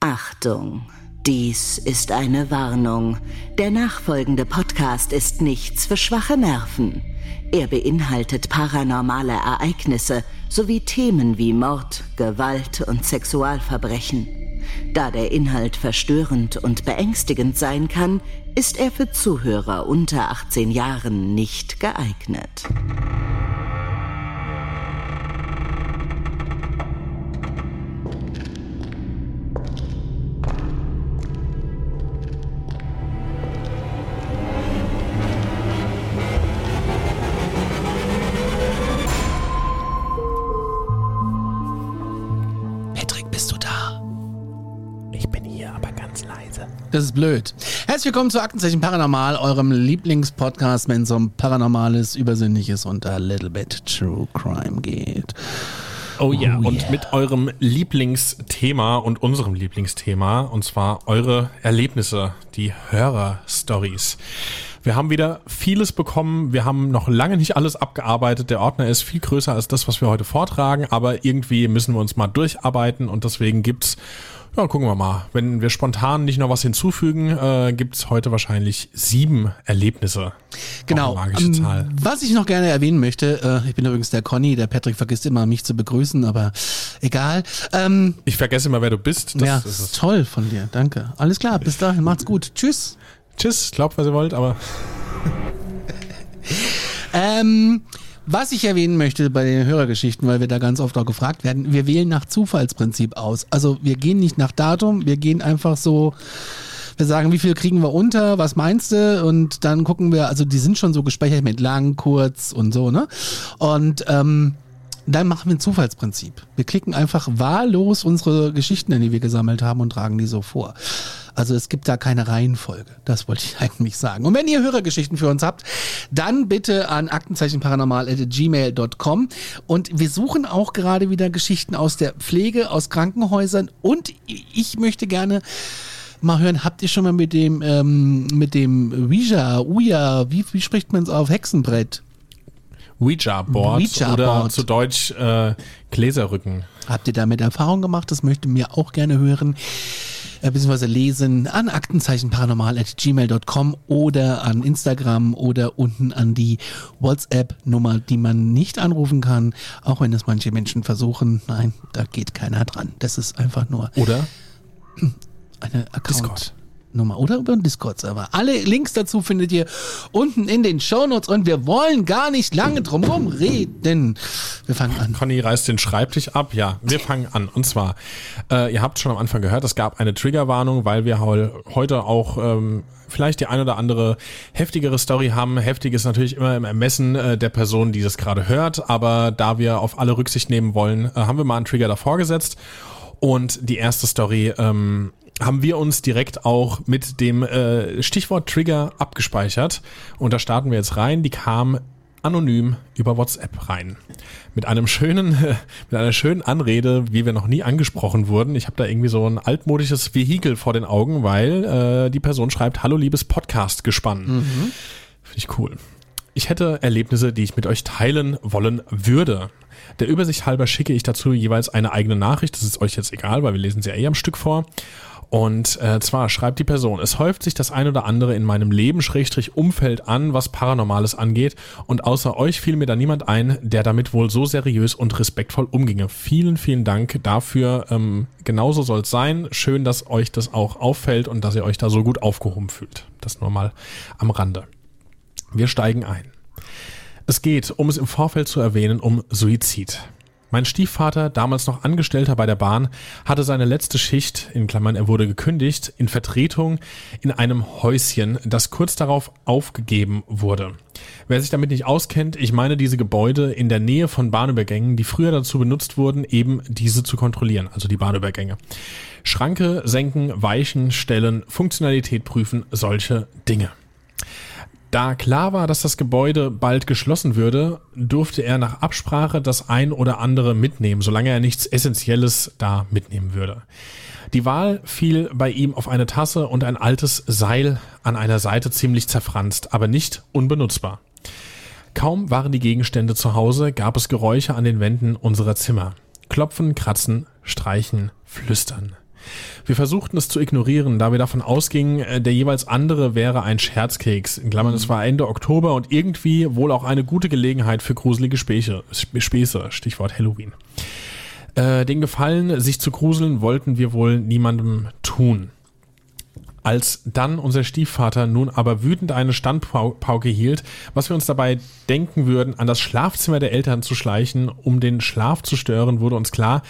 Achtung! Dies ist eine Warnung. Der nachfolgende Podcast ist nichts für schwache Nerven. Er beinhaltet paranormale Ereignisse sowie Themen wie Mord, Gewalt und Sexualverbrechen. Da der Inhalt verstörend und beängstigend sein kann, ist er für Zuhörer unter 18 Jahren nicht geeignet. Das ist blöd. Herzlich willkommen zu Aktenzeichen Paranormal, eurem Lieblingspodcast, wenn es um Paranormales, Übersinnliches und a little bit True Crime geht. Oh ja, Oh und yeah. mit eurem Lieblingsthema und unserem Lieblingsthema, und zwar eure Erlebnisse, die Hörer-Stories. Wir haben wieder vieles bekommen. Wir haben noch lange nicht alles abgearbeitet. Der Ordner ist viel größer als das, was wir heute vortragen, aber irgendwie müssen wir uns mal durcharbeiten und deswegen gibt's ja, gucken wir mal. Wenn wir spontan nicht noch was hinzufügen, äh, gibt's heute wahrscheinlich sieben Erlebnisse. Genau. Magische Ähm, Zahl. Was ich noch gerne erwähnen möchte, äh, ich bin übrigens der Conny, der Patrick vergisst immer, mich zu begrüßen, aber egal. Ähm, Ich vergesse immer, wer du bist. Das, ja, das ist toll von dir, danke. Alles klar, bis dahin, macht's gut. Tschüss. Tschüss, glaubt, was ihr wollt, aber Ähm, was ich erwähnen möchte bei den Hörergeschichten, weil wir da ganz oft auch gefragt werden, wir wählen nach Zufallsprinzip aus. Also wir gehen nicht nach Datum, wir gehen einfach so, wir sagen, wie viel kriegen wir unter, was meinst du? Und dann gucken wir, also die sind schon so gespeichert mit lang, kurz und so, ne? Und ähm, dann machen wir ein Zufallsprinzip. Wir klicken einfach wahllos unsere Geschichten, die wir gesammelt haben und tragen die so vor. Also es gibt da keine Reihenfolge. Das wollte ich eigentlich sagen. Und wenn ihr Hörergeschichten für uns habt, dann bitte an aktenzeichenparanormal.gmail.com. Und wir suchen auch gerade wieder Geschichten aus der Pflege, aus Krankenhäusern. Und ich möchte gerne mal hören, habt ihr schon mal mit dem, ähm, mit dem Ouija, Ouija, wie, wie spricht man es auf? Hexenbrett? Ouija-Board Ouija-Board. oder zu Deutsch äh, Gläserrücken. Habt ihr damit Erfahrung gemacht? Das möchte mir auch gerne hören. Äh, beziehungsweise lesen an aktenzeichenparanormal.gmail.com oder an Instagram oder unten an die WhatsApp-Nummer, die man nicht anrufen kann, auch wenn es manche Menschen versuchen. Nein, da geht keiner dran. Das ist einfach nur Oder? eine Discord. Account-Nummer oder über den Discord-Server. Alle Links dazu findet ihr unten in den Shownotes und wir wollen gar nicht lange drum reden. Wir fangen an. Conny reißt den Schreibtisch ab. Ja, wir fangen an. Und zwar, äh, ihr habt schon am Anfang gehört, es gab eine Triggerwarnung, weil wir heu heute auch ähm, vielleicht die ein oder andere heftigere Story haben. Heftig ist natürlich immer im Ermessen äh, der Person, die das gerade hört. Aber da wir auf alle Rücksicht nehmen wollen, äh, haben wir mal einen Trigger davor gesetzt. Und die erste Story ähm, haben wir uns direkt auch mit dem äh, Stichwort Trigger abgespeichert. Und da starten wir jetzt rein. Die kam anonym über WhatsApp rein. Mit einem schönen, mit einer schönen Anrede, wie wir noch nie angesprochen wurden. Ich habe da irgendwie so ein altmodisches Vehikel vor den Augen, weil äh, die Person schreibt, hallo liebes Podcast-Gespann. Finde ich cool. Ich hätte Erlebnisse, die ich mit euch teilen wollen würde. Der Übersicht halber schicke ich dazu jeweils eine eigene Nachricht. Das ist euch jetzt egal, weil wir lesen sie ja eh am Stück vor. Und äh, zwar schreibt die Person, es häuft sich das ein oder andere in meinem Leben Schrägstrich Umfeld an, was Paranormales angeht. Und außer euch fiel mir da niemand ein, der damit wohl so seriös und respektvoll umginge. Vielen, vielen Dank dafür. Ähm, genauso soll es sein. Schön, dass euch das auch auffällt und dass ihr euch da so gut aufgehoben fühlt. Das nur mal am Rande. Wir steigen ein. Es geht, um es im Vorfeld zu erwähnen, um Suizid. Mein Stiefvater, damals noch Angestellter bei der Bahn, hatte seine letzte Schicht, in Klammern er wurde gekündigt, in Vertretung in einem Häuschen, das kurz darauf aufgegeben wurde. Wer sich damit nicht auskennt, ich meine diese Gebäude in der Nähe von Bahnübergängen, die früher dazu benutzt wurden, eben diese zu kontrollieren, also die Bahnübergänge. Schranke senken, Weichen stellen, Funktionalität prüfen, solche Dinge. Da klar war, dass das Gebäude bald geschlossen würde, durfte er nach Absprache das ein oder andere mitnehmen, solange er nichts Essentielles da mitnehmen würde. Die Wahl fiel bei ihm auf eine Tasse und ein altes Seil an einer Seite ziemlich zerfranst, aber nicht unbenutzbar. Kaum waren die Gegenstände zu Hause, gab es Geräusche an den Wänden unserer Zimmer. Klopfen, kratzen, streichen, flüstern. Wir versuchten es zu ignorieren, da wir davon ausgingen, äh, der jeweils andere wäre ein Scherzkeks. In Klammern, es war Ende Oktober und irgendwie wohl auch eine gute Gelegenheit für gruselige Späße, Späße Stichwort Halloween. Äh, den Gefallen, sich zu gruseln, wollten wir wohl niemandem tun. Als dann unser Stiefvater nun aber wütend eine Standpauke hielt, was wir uns dabei denken würden, an das Schlafzimmer der Eltern zu schleichen, um den Schlaf zu stören, wurde uns klar,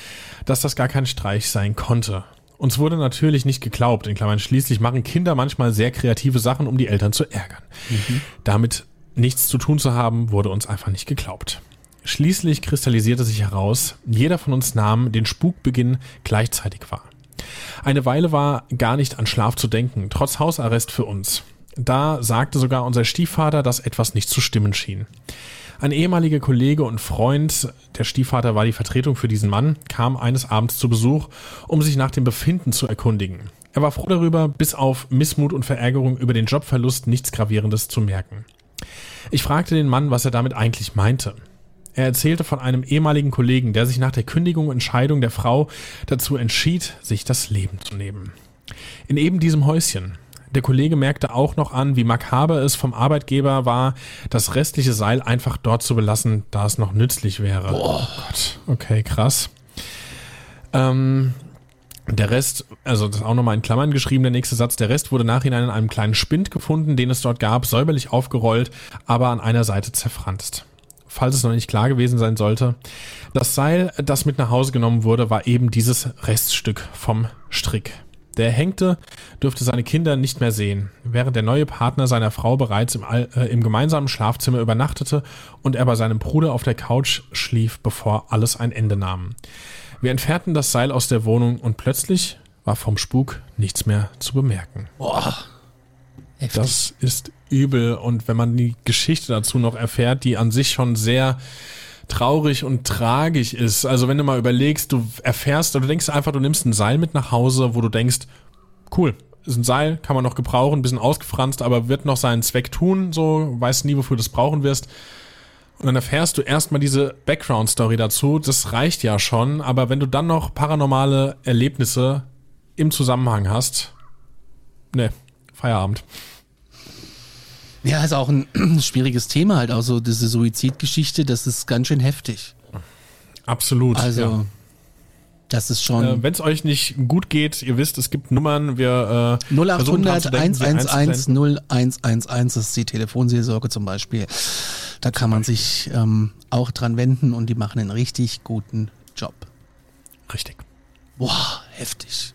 dass das gar kein Streich sein konnte. Uns wurde natürlich nicht geglaubt, in Klammern schließlich machen Kinder manchmal sehr kreative Sachen, um die Eltern zu ärgern. Mhm. Damit nichts zu tun zu haben, wurde uns einfach nicht geglaubt. Schließlich kristallisierte sich heraus, jeder von uns nahm den Spukbeginn gleichzeitig wahr. Eine Weile war gar nicht an Schlaf zu denken, trotz Hausarrest für uns. Da sagte sogar unser Stiefvater, dass etwas nicht zu stimmen schien. Ein ehemaliger Kollege und Freund, der Stiefvater war die Vertretung für diesen Mann, kam eines Abends zu Besuch, um sich nach dem Befinden zu erkundigen. Er war froh darüber, bis auf Missmut und Verärgerung über den Jobverlust nichts Gravierendes zu merken. Ich fragte den Mann, was er damit eigentlich meinte. Er erzählte von einem ehemaligen Kollegen, der sich nach der Kündigung und Entscheidung der Frau dazu entschied, sich das Leben zu nehmen. In eben diesem Häuschen, der Kollege merkte auch noch an, wie makaber es vom Arbeitgeber war, das restliche Seil einfach dort zu belassen, da es noch nützlich wäre. Boah. Oh Gott. Okay, krass. Ähm, der Rest, also das ist auch nochmal in Klammern geschrieben, der nächste Satz, der Rest wurde nachhinein in einem kleinen Spind gefunden, den es dort gab, säuberlich aufgerollt, aber an einer Seite zerfranst. Falls es noch nicht klar gewesen sein sollte, das Seil, das mit nach Hause genommen wurde, war eben dieses Reststück vom Strick. Der Hängte dürfte seine Kinder nicht mehr sehen, während der neue Partner seiner Frau bereits im, äh, im gemeinsamen Schlafzimmer übernachtete und er bei seinem Bruder auf der Couch schlief, bevor alles ein Ende nahm. Wir entfernten das Seil aus der Wohnung und plötzlich war vom Spuk nichts mehr zu bemerken. Boah. Das ist übel und wenn man die Geschichte dazu noch erfährt, die an sich schon sehr traurig und tragisch ist. Also wenn du mal überlegst, du erfährst oder du denkst einfach, du nimmst ein Seil mit nach Hause, wo du denkst, cool, ist ein Seil, kann man noch gebrauchen, bisschen ausgefranst, aber wird noch seinen Zweck tun, so, weißt nie, wofür du das brauchen wirst. Und dann erfährst du erstmal diese Background-Story dazu, das reicht ja schon, aber wenn du dann noch paranormale Erlebnisse im Zusammenhang hast, ne, Feierabend. Ja, ist auch ein schwieriges Thema halt, auch so diese Suizidgeschichte, das ist ganz schön heftig. Absolut. Also, ja. das ist schon. Äh, Wenn es euch nicht gut geht, ihr wisst, es gibt Nummern, wir äh, 0800 111 0111 ist die Telefonseelsorge zum Beispiel. Da kann man sich ähm, auch dran wenden und die machen einen richtig guten Job. Richtig. Boah, heftig.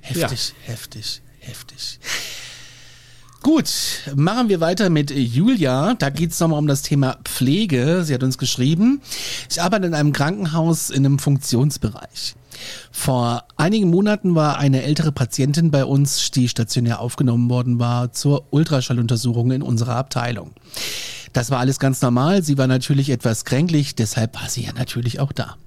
Heftig, ja. heftig, heftig. Gut, machen wir weiter mit Julia. Da geht es nochmal um das Thema Pflege. Sie hat uns geschrieben, ich arbeite in einem Krankenhaus in einem Funktionsbereich. Vor einigen Monaten war eine ältere Patientin bei uns, die stationär aufgenommen worden war, zur Ultraschalluntersuchung in unserer Abteilung. Das war alles ganz normal. Sie war natürlich etwas kränklich, deshalb war sie ja natürlich auch da.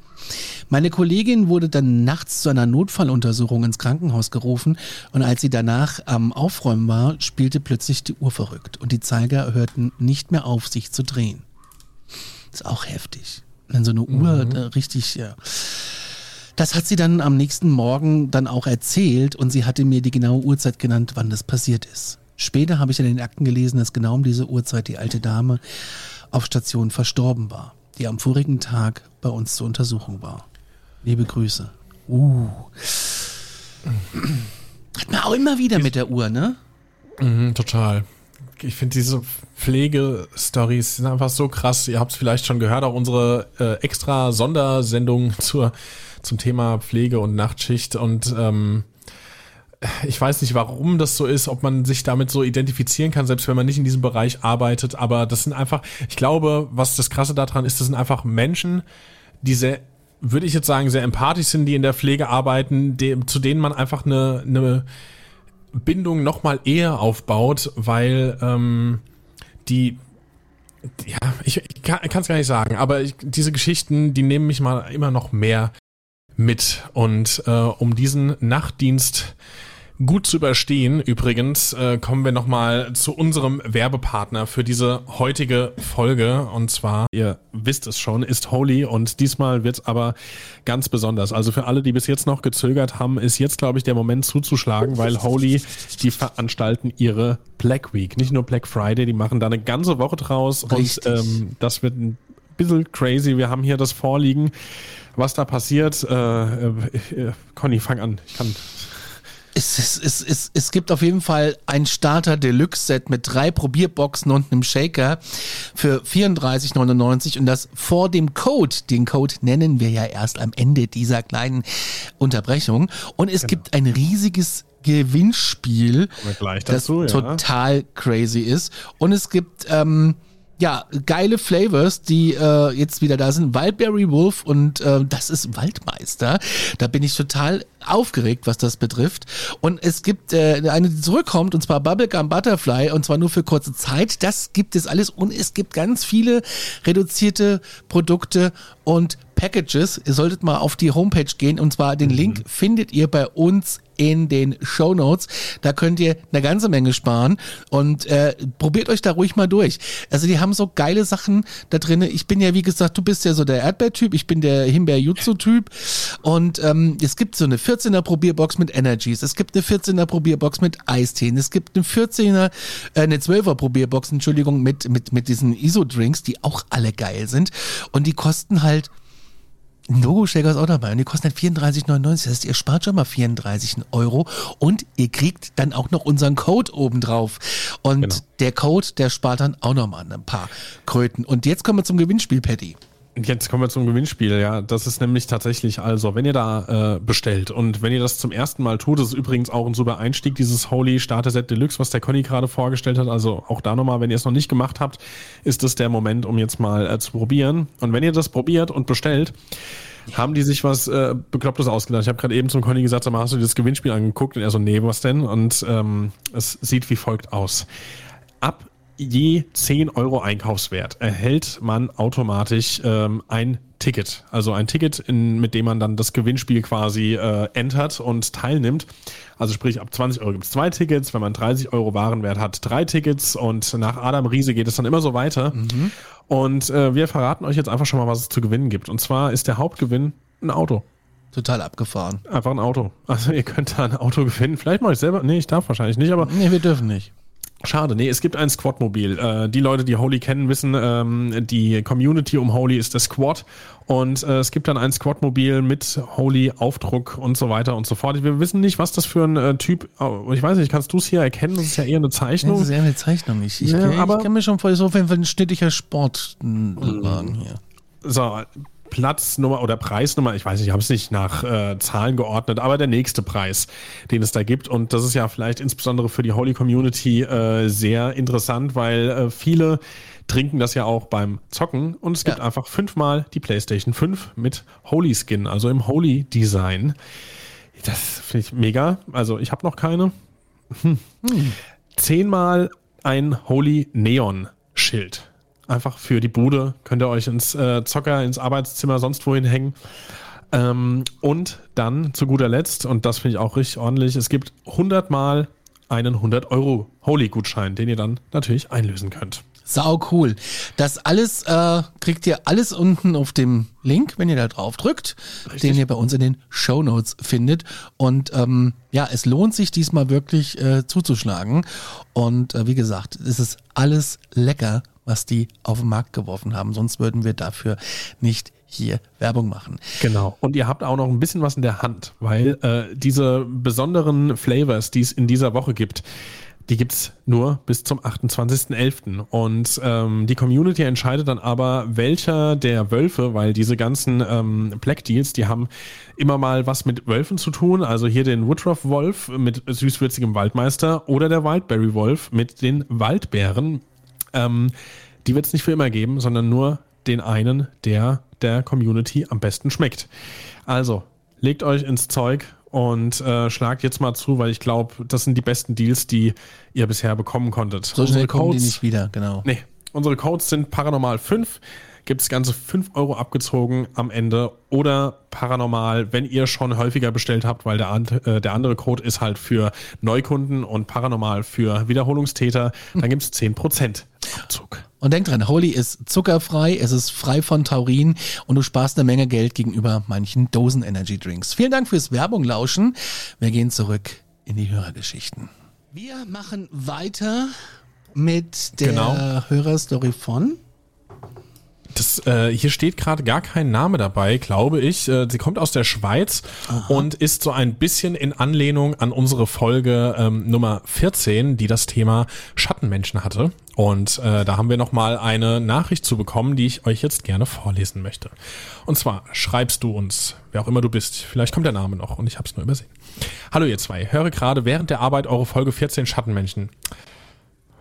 Meine Kollegin wurde dann nachts zu einer Notfalluntersuchung ins Krankenhaus gerufen und als sie danach am Aufräumen war, spielte plötzlich die Uhr verrückt und die Zeiger hörten nicht mehr auf, sich zu drehen. Das ist auch heftig. Wenn so eine mhm. Uhr richtig, ja. Das hat sie dann am nächsten Morgen dann auch erzählt und sie hatte mir die genaue Uhrzeit genannt, wann das passiert ist. Später habe ich in den Akten gelesen, dass genau um diese Uhrzeit die alte Dame auf Station verstorben war die am vorigen Tag bei uns zur Untersuchung war. Liebe Grüße. Uh. Hat man auch immer wieder mit der Uhr, ne? Mhm, total. ich finde diese Pflegestories sind einfach so krass. Ihr habt es vielleicht schon gehört, auch unsere äh, extra Sondersendung zur, zum Thema Pflege und Nachtschicht und ähm, ich weiß nicht, warum das so ist, ob man sich damit so identifizieren kann, selbst wenn man nicht in diesem Bereich arbeitet. Aber das sind einfach, ich glaube, was das Krasse daran ist, das sind einfach Menschen, die sehr, würde ich jetzt sagen, sehr empathisch sind, die in der Pflege arbeiten, die, zu denen man einfach eine, eine Bindung noch mal eher aufbaut, weil ähm, die ja, ich, ich kann es gar nicht sagen, aber ich, diese Geschichten, die nehmen mich mal immer noch mehr mit. Und äh, um diesen Nachtdienst gut zu überstehen, übrigens, äh, kommen wir nochmal zu unserem Werbepartner für diese heutige Folge. Und zwar, ihr wisst es schon, ist Holy und diesmal wird's aber ganz besonders. Also für alle, die bis jetzt noch gezögert haben, ist jetzt, glaube ich, der Moment zuzuschlagen, weil Holy, die veranstalten ihre Black Week. Nicht nur Black Friday, die machen da eine ganze Woche draus Richtig. und ähm, das wird ein bisschen crazy. Wir haben hier das vorliegen, was da passiert. Äh, äh, äh, Conny, fang an. Ich kann Es, es, es, es, gibt auf jeden Fall ein Starter Deluxe Set mit drei Probierboxen und einem Shaker für 34,99 und das vor dem Code. Den Code nennen wir ja erst am Ende dieser kleinen Unterbrechung. Und es gibt ein riesiges Gewinnspiel, das dazu, ja. total crazy ist. Und es gibt ähm, ja geile Flavors, die äh, jetzt wieder da sind. Wildberry Wolf und äh, das ist Waldmeister. Da bin ich total aufgeregt, was das betrifft. Und es gibt äh, eine, die zurückkommt, und zwar Bubblegum Butterfly, und zwar nur für kurze Zeit. Das gibt es alles. Und es gibt ganz viele reduzierte Produkte und Packages. Ihr solltet mal auf die Homepage gehen, und zwar den Link findet ihr bei uns in den Show Notes. Da könnt ihr eine ganze Menge sparen und äh, probiert euch da ruhig mal durch. Also die haben so geile Sachen da drin. Ich bin ja, wie gesagt, du bist ja so der Erdbeertyp, ich bin der Himbeer-Jutsu-Typ und ähm, es gibt so eine 14er Probierbox mit Energies, es gibt eine 14er Probierbox mit Eisteen, es gibt eine 14er, äh, eine 12er Probierbox, Entschuldigung, mit, mit, mit diesen ISO-Drinks, die auch alle geil sind und die kosten halt ein Logo-Stecker ist auch dabei und die kosten halt 34,99. Das heißt, ihr spart schon mal 34 Euro und ihr kriegt dann auch noch unseren Code obendrauf. Und Genau. der Code, der spart dann auch nochmal ein paar Kröten. Und jetzt kommen wir zum Gewinnspiel, Patty. Jetzt kommen wir zum Gewinnspiel, ja. Das ist nämlich tatsächlich also, wenn ihr da äh, bestellt und wenn ihr das zum ersten Mal tut, das ist übrigens auch ein super Einstieg, dieses Holy Starter Set Deluxe, was der Conny gerade vorgestellt hat. Also auch da nochmal, wenn ihr es noch nicht gemacht habt, ist das der Moment, um jetzt mal äh, zu probieren. Und wenn ihr das probiert und bestellt, haben die sich was äh, Beklopptes ausgedacht. Ich habe gerade eben zum Conny gesagt, sag mal, hast du dir das Gewinnspiel angeguckt? Und er so, nee, was denn? Und ähm, es sieht wie folgt aus. Ab je 10 Euro Einkaufswert erhält man automatisch ähm, ein Ticket. Also ein Ticket, in, mit dem man dann das Gewinnspiel quasi äh, entert und teilnimmt. Also sprich, ab 20 Euro gibt es zwei Tickets. Wenn man 30 Euro Warenwert hat, drei Tickets. Und nach Adam Riese geht es dann immer so weiter. Und äh, wir verraten euch jetzt einfach schon mal, was es zu gewinnen gibt. Und zwar ist der Hauptgewinn ein Auto. Total abgefahren. Einfach ein Auto. Also ihr könnt da ein Auto gewinnen. Vielleicht mache ich selber. Nee, ich darf wahrscheinlich nicht, aber Nee, wir dürfen nicht. Schade, nee, es gibt ein Squad-Mobil. Äh, die Leute, die Holy kennen, wissen, ähm, die Community um Holy ist der Squad. Und äh, es gibt dann ein Squad-Mobil mit Holy-Aufdruck und so weiter und so fort. Wir wissen nicht, was das für ein äh, Typ, oh, ich weiß nicht, kannst du es hier erkennen? Das ist ja eher eine Zeichnung. Das ist eher eine Zeichnung. Ich, ich, Ja, ich aber- kann mir schon vor, so auf jeden Fall ein schnittiger Sportwagen hier. So, Platznummer oder Preisnummer, ich weiß nicht, ich habe es nicht nach äh, Zahlen geordnet, aber der nächste Preis, den es da gibt. Und das ist ja vielleicht insbesondere für die Holy Community äh, sehr interessant, weil äh, viele trinken das ja auch beim Zocken und es gibt Ja. einfach fünfmal die PlayStation 5 mit Holy Skin, also im Holy Design. Das finde ich mega. Also ich habe noch keine. Hm. Zehnmal ein Holy Neon Schild. Einfach für die Bude. Könnt ihr euch ins äh, Zocker, ins Arbeitszimmer, sonst wohin hängen. Ähm, und dann zu guter Letzt, und das finde ich auch richtig ordentlich, es gibt 100 Mal einen 100 Euro Holy-Gutschein, den ihr dann natürlich einlösen könnt. Sau cool. Das alles äh, kriegt ihr alles unten auf dem Link, wenn ihr da drauf drückt, den ihr bei uns in den Show Notes findet. Und ähm, ja, es lohnt sich diesmal wirklich äh, zuzuschlagen. Und äh, wie gesagt, es ist alles lecker, was die auf den Markt geworfen haben. Sonst würden wir dafür nicht hier Werbung machen. Genau. Und ihr habt auch noch ein bisschen was in der Hand, weil äh, diese besonderen Flavors, die es in dieser Woche gibt, die gibt's nur bis zum 28.11. Und ähm, die Community entscheidet dann aber, welcher der Wölfe, weil diese ganzen ähm, Black Deals, die haben immer mal was mit Wölfen zu tun. Also hier den Woodruff-Wolf mit süßwürzigem Waldmeister oder der Wildberry-Wolf mit den Waldbären. Ähm, die wird's nicht für immer geben, sondern nur den einen, der der Community am besten schmeckt. Also, legt euch ins Zeug und äh, schlagt jetzt mal zu, weil ich glaube, das sind die besten Deals, die ihr bisher bekommen konntet. So schnell kommen die nicht wieder, genau. Nee, unsere Codes sind Paranormal 5. Gibt es ganze 5 Euro abgezogen am Ende oder Paranormal, wenn ihr schon häufiger bestellt habt, weil der, äh, der andere Code ist halt für Neukunden und Paranormal für Wiederholungstäter, dann gibt es 10% Abzug. Und denk dran, Holy ist zuckerfrei, es ist frei von Taurin und du sparst eine Menge Geld gegenüber manchen Dosen Energy Drinks. Vielen Dank fürs Werbung lauschen. Wir gehen zurück in die Hörergeschichten. Wir machen weiter mit der Genau. Hörerstory von Das, äh, hier steht gerade gar kein Name dabei, glaube ich. Äh, sie kommt aus der Schweiz und ist so ein bisschen in Anlehnung an unsere Folge ähm, Nummer 14, die das Thema Schattenmenschen hatte. Und äh, da haben wir nochmal eine Nachricht zu bekommen, die ich euch jetzt gerne vorlesen möchte. Und zwar schreibst du uns, wer auch immer du bist, vielleicht kommt der Name noch und ich habe es nur übersehen. Hallo ihr zwei, höre gerade während der Arbeit eure Folge 14 Schattenmenschen.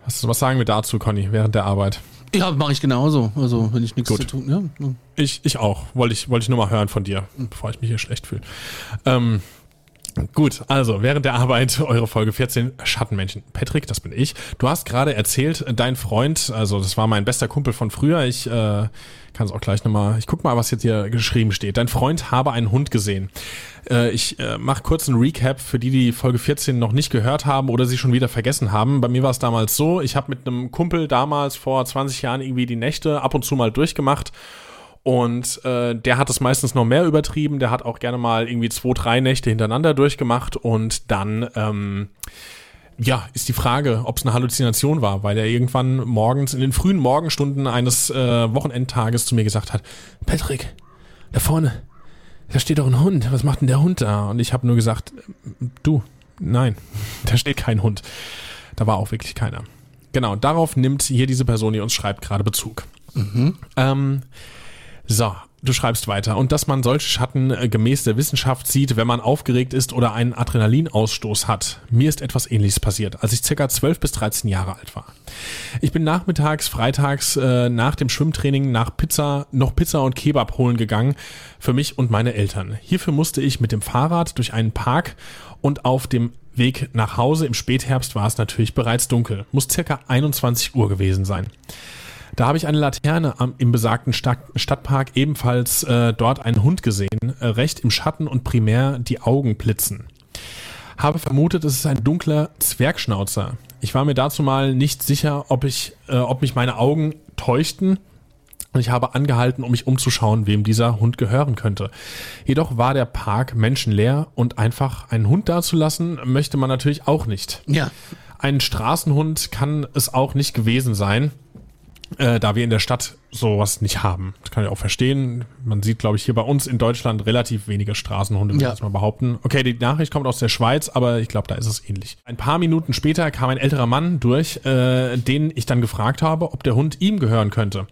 Was, was sagen wir dazu, Conny, während der Arbeit? Ja, mache ich genauso. Also, wenn ich nichts Gut. zu tun ja. Ich, ich auch. Wollte ich, wollte ich nur mal hören von dir, bevor ich mich hier schlecht fühle. Ähm, gut, also während der Arbeit eure Folge 14 Schattenmenschen. Patrick, das bin ich. Du hast gerade erzählt, dein Freund, also das war mein bester Kumpel von früher. Ich äh, kann es auch gleich nochmal, ich guck mal, was jetzt hier geschrieben steht. Dein Freund habe einen Hund gesehen. Äh, ich äh, mache kurz einen Recap für die, die Folge 14 noch nicht gehört haben oder sie schon wieder vergessen haben. Bei mir war es damals so, ich habe mit einem Kumpel damals vor 20 Jahren irgendwie die Nächte ab und zu mal durchgemacht. Und äh, der hat es meistens noch mehr übertrieben. Der hat auch gerne mal irgendwie zwei, drei Nächte hintereinander durchgemacht. Und dann, ähm, ja, ist die Frage, ob es eine Halluzination war, weil er irgendwann morgens, in den frühen Morgenstunden eines äh, Wochenendtages zu mir gesagt hat, Patrick, da vorne, da steht doch ein Hund. Was macht denn der Hund da? Und ich habe nur gesagt, du, nein, da steht kein Hund. Da war auch wirklich keiner. Genau, darauf nimmt hier diese Person, die uns schreibt, gerade Bezug. Ähm, so, du schreibst weiter. Und dass man solche Schatten äh, gemäß der Wissenschaft sieht, wenn man aufgeregt ist oder einen Adrenalinausstoß hat. Mir ist etwas ähnliches passiert, als ich circa 12 bis 13 Jahre alt war. Ich bin nachmittags, freitags äh, nach dem Schwimmtraining nach Pizza, noch Pizza und Kebab holen gegangen für mich und meine Eltern. Hierfür musste ich mit dem Fahrrad durch einen Park und auf dem Weg nach Hause im Spätherbst war es natürlich bereits dunkel. Muss circa 21 Uhr gewesen sein. Da habe ich eine Laterne am, im besagten Stadt, Stadtpark ebenfalls äh, dort einen Hund gesehen, äh, recht im Schatten und primär die Augen blitzen. Habe vermutet, es ist ein dunkler Zwergschnauzer. Ich war mir dazu mal nicht sicher, ob ich, äh, ob mich meine Augen täuschten und ich habe angehalten, um mich umzuschauen, wem dieser Hund gehören könnte. Jedoch war der Park menschenleer und einfach einen Hund dazulassen, möchte man natürlich auch nicht. Ja. Ein Straßenhund kann es auch nicht gewesen sein, äh, da wir in der Stadt sowas nicht haben. Das kann ich auch verstehen. Man sieht, glaube ich, hier bei uns in Deutschland relativ wenige Straßenhunde, würde Ja. ich jetzt mal behaupten. Okay, die Nachricht kommt aus der Schweiz, aber ich glaube, da ist es ähnlich. Ein paar Minuten später kam ein älterer Mann durch, äh, den ich dann gefragt habe, ob der Hund ihm gehören könnte.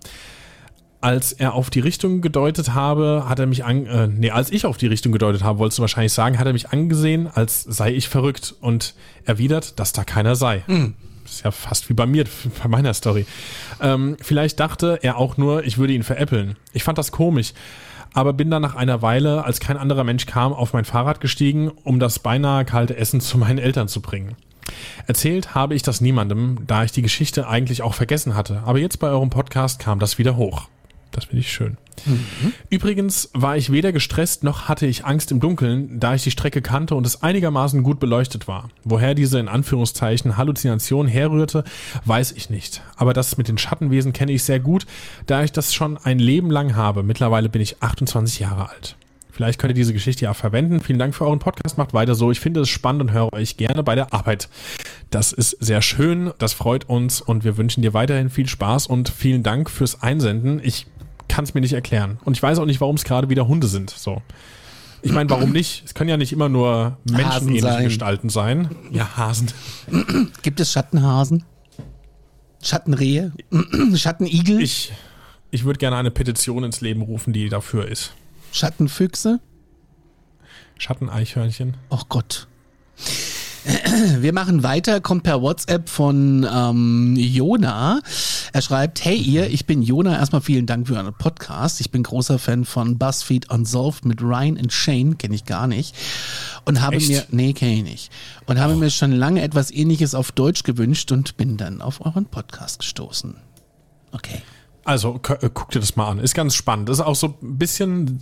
Als er auf die Richtung gedeutet habe, hat er mich an, äh, nee, als ich auf die Richtung gedeutet habe, wolltest du wahrscheinlich sagen, hat er mich angesehen, als sei ich verrückt und erwidert, dass da keiner sei. Das ist ja fast wie bei mir, bei meiner Story. Ähm, vielleicht dachte er auch nur, ich würde ihn veräppeln. Ich fand das komisch, aber bin dann nach einer Weile, als kein anderer Mensch kam, auf mein Fahrrad gestiegen, um das beinahe kalte Essen zu meinen Eltern zu bringen. Erzählt habe ich das niemandem, da ich die Geschichte eigentlich auch vergessen hatte. Aber jetzt bei eurem Podcast kam das wieder hoch. Das finde ich schön. Übrigens war ich weder gestresst noch hatte ich Angst im Dunkeln, da ich die Strecke kannte und es einigermaßen gut beleuchtet war. Woher diese in Anführungszeichen Halluzination herrührte, weiß ich nicht. Aber das mit den Schattenwesen kenne ich sehr gut, da ich das schon ein Leben lang habe. Mittlerweile bin ich 28 Jahre alt. Vielleicht könnt ihr diese Geschichte ja verwenden. Vielen Dank für euren Podcast. Macht weiter so. Ich finde es spannend und höre euch gerne bei der Arbeit. Das ist sehr schön. Das freut uns und wir wünschen dir weiterhin viel Spaß und vielen Dank fürs Einsenden. Ich kann es mir nicht erklären. Und ich weiß auch nicht, warum es gerade wieder Hunde sind. So. Ich meine, warum nicht? Es können ja nicht immer nur menschenähnliche sein. Gestalten sein. Ja, Hasen. Gibt es Schattenhasen? Schattenrehe? Schattenigel? Ich, ich würde gerne eine Petition ins Leben rufen, die dafür ist. Schattenfüchse? Schatteneichhörnchen. Oh Gott. Wir machen weiter, kommt per WhatsApp von ähm, Jona. Er schreibt, hey ihr, ich bin Jona. Erstmal vielen Dank für euren Podcast. Ich bin großer Fan von BuzzFeed Unsolved mit Ryan und Shane, kenne ich gar nicht. Und habe Echt? mir, nee, kenne ich nicht. Und habe mir schon lange etwas ähnliches auf Deutsch gewünscht und bin dann auf euren Podcast gestoßen. Okay. Also äh, guck dir das mal an. Ist ganz spannend. Ist auch so ein bisschen.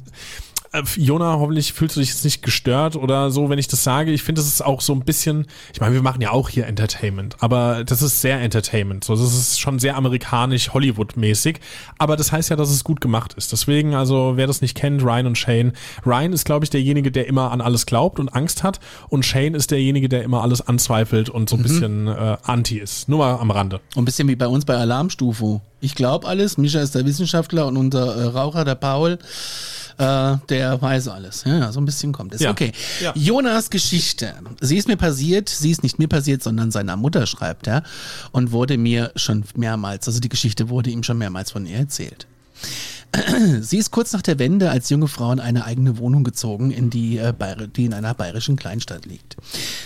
Äh, Jona, hoffentlich fühlst du dich jetzt nicht gestört oder so, wenn ich das sage. Ich finde, das ist auch so ein bisschen, ich meine, wir machen ja auch hier Entertainment, aber das ist sehr Entertainment. So, das ist schon sehr amerikanisch, Hollywood-mäßig. Aber das heißt ja, dass es gut gemacht ist. Deswegen, also, wer das nicht kennt, Ryan und Shane. Ryan ist, glaube ich, derjenige, der immer an alles glaubt und Angst hat. Und Shane ist derjenige, der immer alles anzweifelt und so ein bisschen äh, anti ist. Nur mal am Rande. Und ein bisschen wie bei uns bei Alarmstufe. Ich glaube alles, Mischa ist der Wissenschaftler und unser äh, Raucher, der Paul, äh, der weiß alles. Ja, so ein bisschen kommt es. Ja. Okay. Ja. Jonas Geschichte. Sie ist mir passiert, sie ist nicht mir passiert, sondern seiner Mutter schreibt er und wurde mir schon mehrmals, also die Geschichte wurde ihm schon mehrmals von ihr erzählt. Sie ist kurz nach der Wende als junge Frau in eine eigene Wohnung gezogen, in die, äh, die in einer bayerischen Kleinstadt liegt.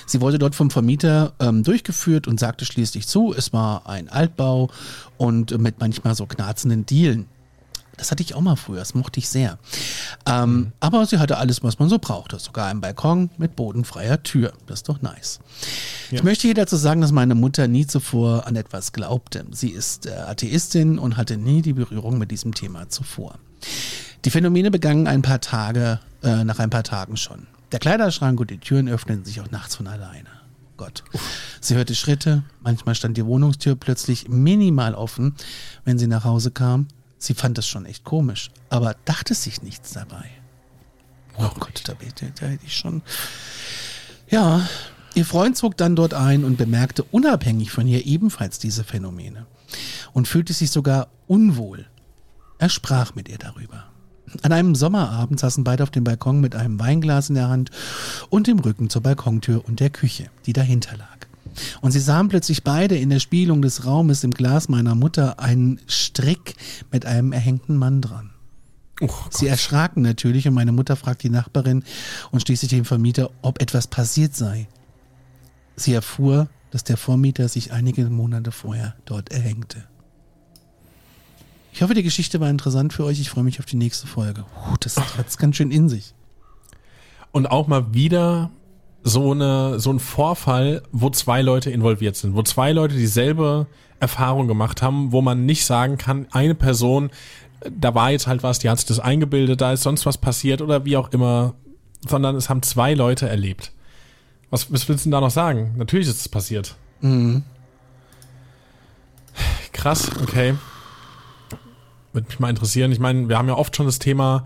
Sie wurde dort vom Vermieter ähm, durchgeführt und sagte schließlich zu, es war ein Altbau und mit manchmal so knarzenden Dielen. Das hatte ich auch mal früher, das mochte ich sehr. Ähm, Aber sie hatte alles, was man so brauchte. Sogar einen Balkon mit bodenfreier Tür. Das ist doch nice. Ich möchte hier dazu sagen, dass meine Mutter nie zuvor an etwas glaubte. Sie ist äh, Atheistin und hatte nie die Berührung mit diesem Thema zuvor. Die Phänomene begannen ein paar Tage, äh, nach ein paar Tagen schon. Der Kleiderschrank und die Türen öffneten sich auch nachts von alleine. Gott. Sie hörte Schritte, manchmal stand die Wohnungstür plötzlich minimal offen, wenn sie nach Hause kam. Sie fand das schon echt komisch, aber dachte sich nichts dabei. Oh Gott, da, da, da hätte ich schon. Ja, ihr Freund zog dann dort ein und bemerkte unabhängig von ihr ebenfalls diese Phänomene und fühlte sich sogar unwohl. Er sprach mit ihr darüber. An einem Sommerabend saßen beide auf dem Balkon mit einem Weinglas in der Hand und dem Rücken zur Balkontür und der Küche, die dahinter lag. Und sie sahen plötzlich beide in der Spiegelung des Raumes im Glas meiner Mutter einen Strick mit einem erhängten Mann dran. Oh, Sie erschraken natürlich und meine Mutter fragt die Nachbarin und schließlich den Vermieter, ob etwas passiert sei. Sie erfuhr, dass der Vormieter sich einige Monate vorher dort erhängte. Ich hoffe, die Geschichte war interessant für euch. Ich freue mich auf die nächste Folge. Puh, das hat's ganz schön in sich. und auch mal wieder so eine so ein Vorfall, wo zwei Leute involviert sind, wo zwei Leute dieselbe Erfahrung gemacht haben, wo man nicht sagen kann, eine Person, da war jetzt halt was, die hat sich das eingebildet, da ist sonst was passiert oder wie auch immer, sondern es haben zwei Leute erlebt. Was, was willst du denn da noch sagen? Natürlich ist es passiert. Krass, okay. Würde mich mal interessieren. Ich meine, wir haben ja oft schon das Thema,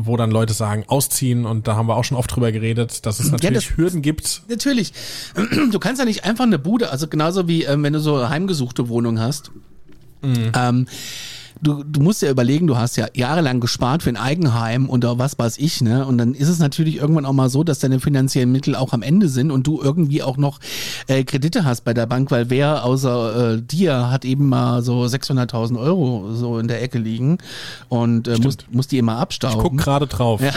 wo dann Leute sagen, ausziehen und da haben wir auch schon oft drüber geredet, dass es natürlich das- Hürden gibt. Natürlich. Du kannst ja nicht einfach eine Bude, also genauso wie ähm, wenn du so eine heimgesuchte Wohnung hast. Ähm, du, du musst ja überlegen, du hast ja jahrelang gespart für ein Eigenheim und was weiß ich, ne? Und dann ist es natürlich irgendwann auch mal so, dass deine finanziellen Mittel auch am Ende sind und du irgendwie auch noch äh, Kredite hast bei der Bank, weil wer außer äh, dir hat eben mal so 600.000 Euro so in der Ecke liegen und äh, muss, muss die immer abstauben. Guck gerade drauf. Ja.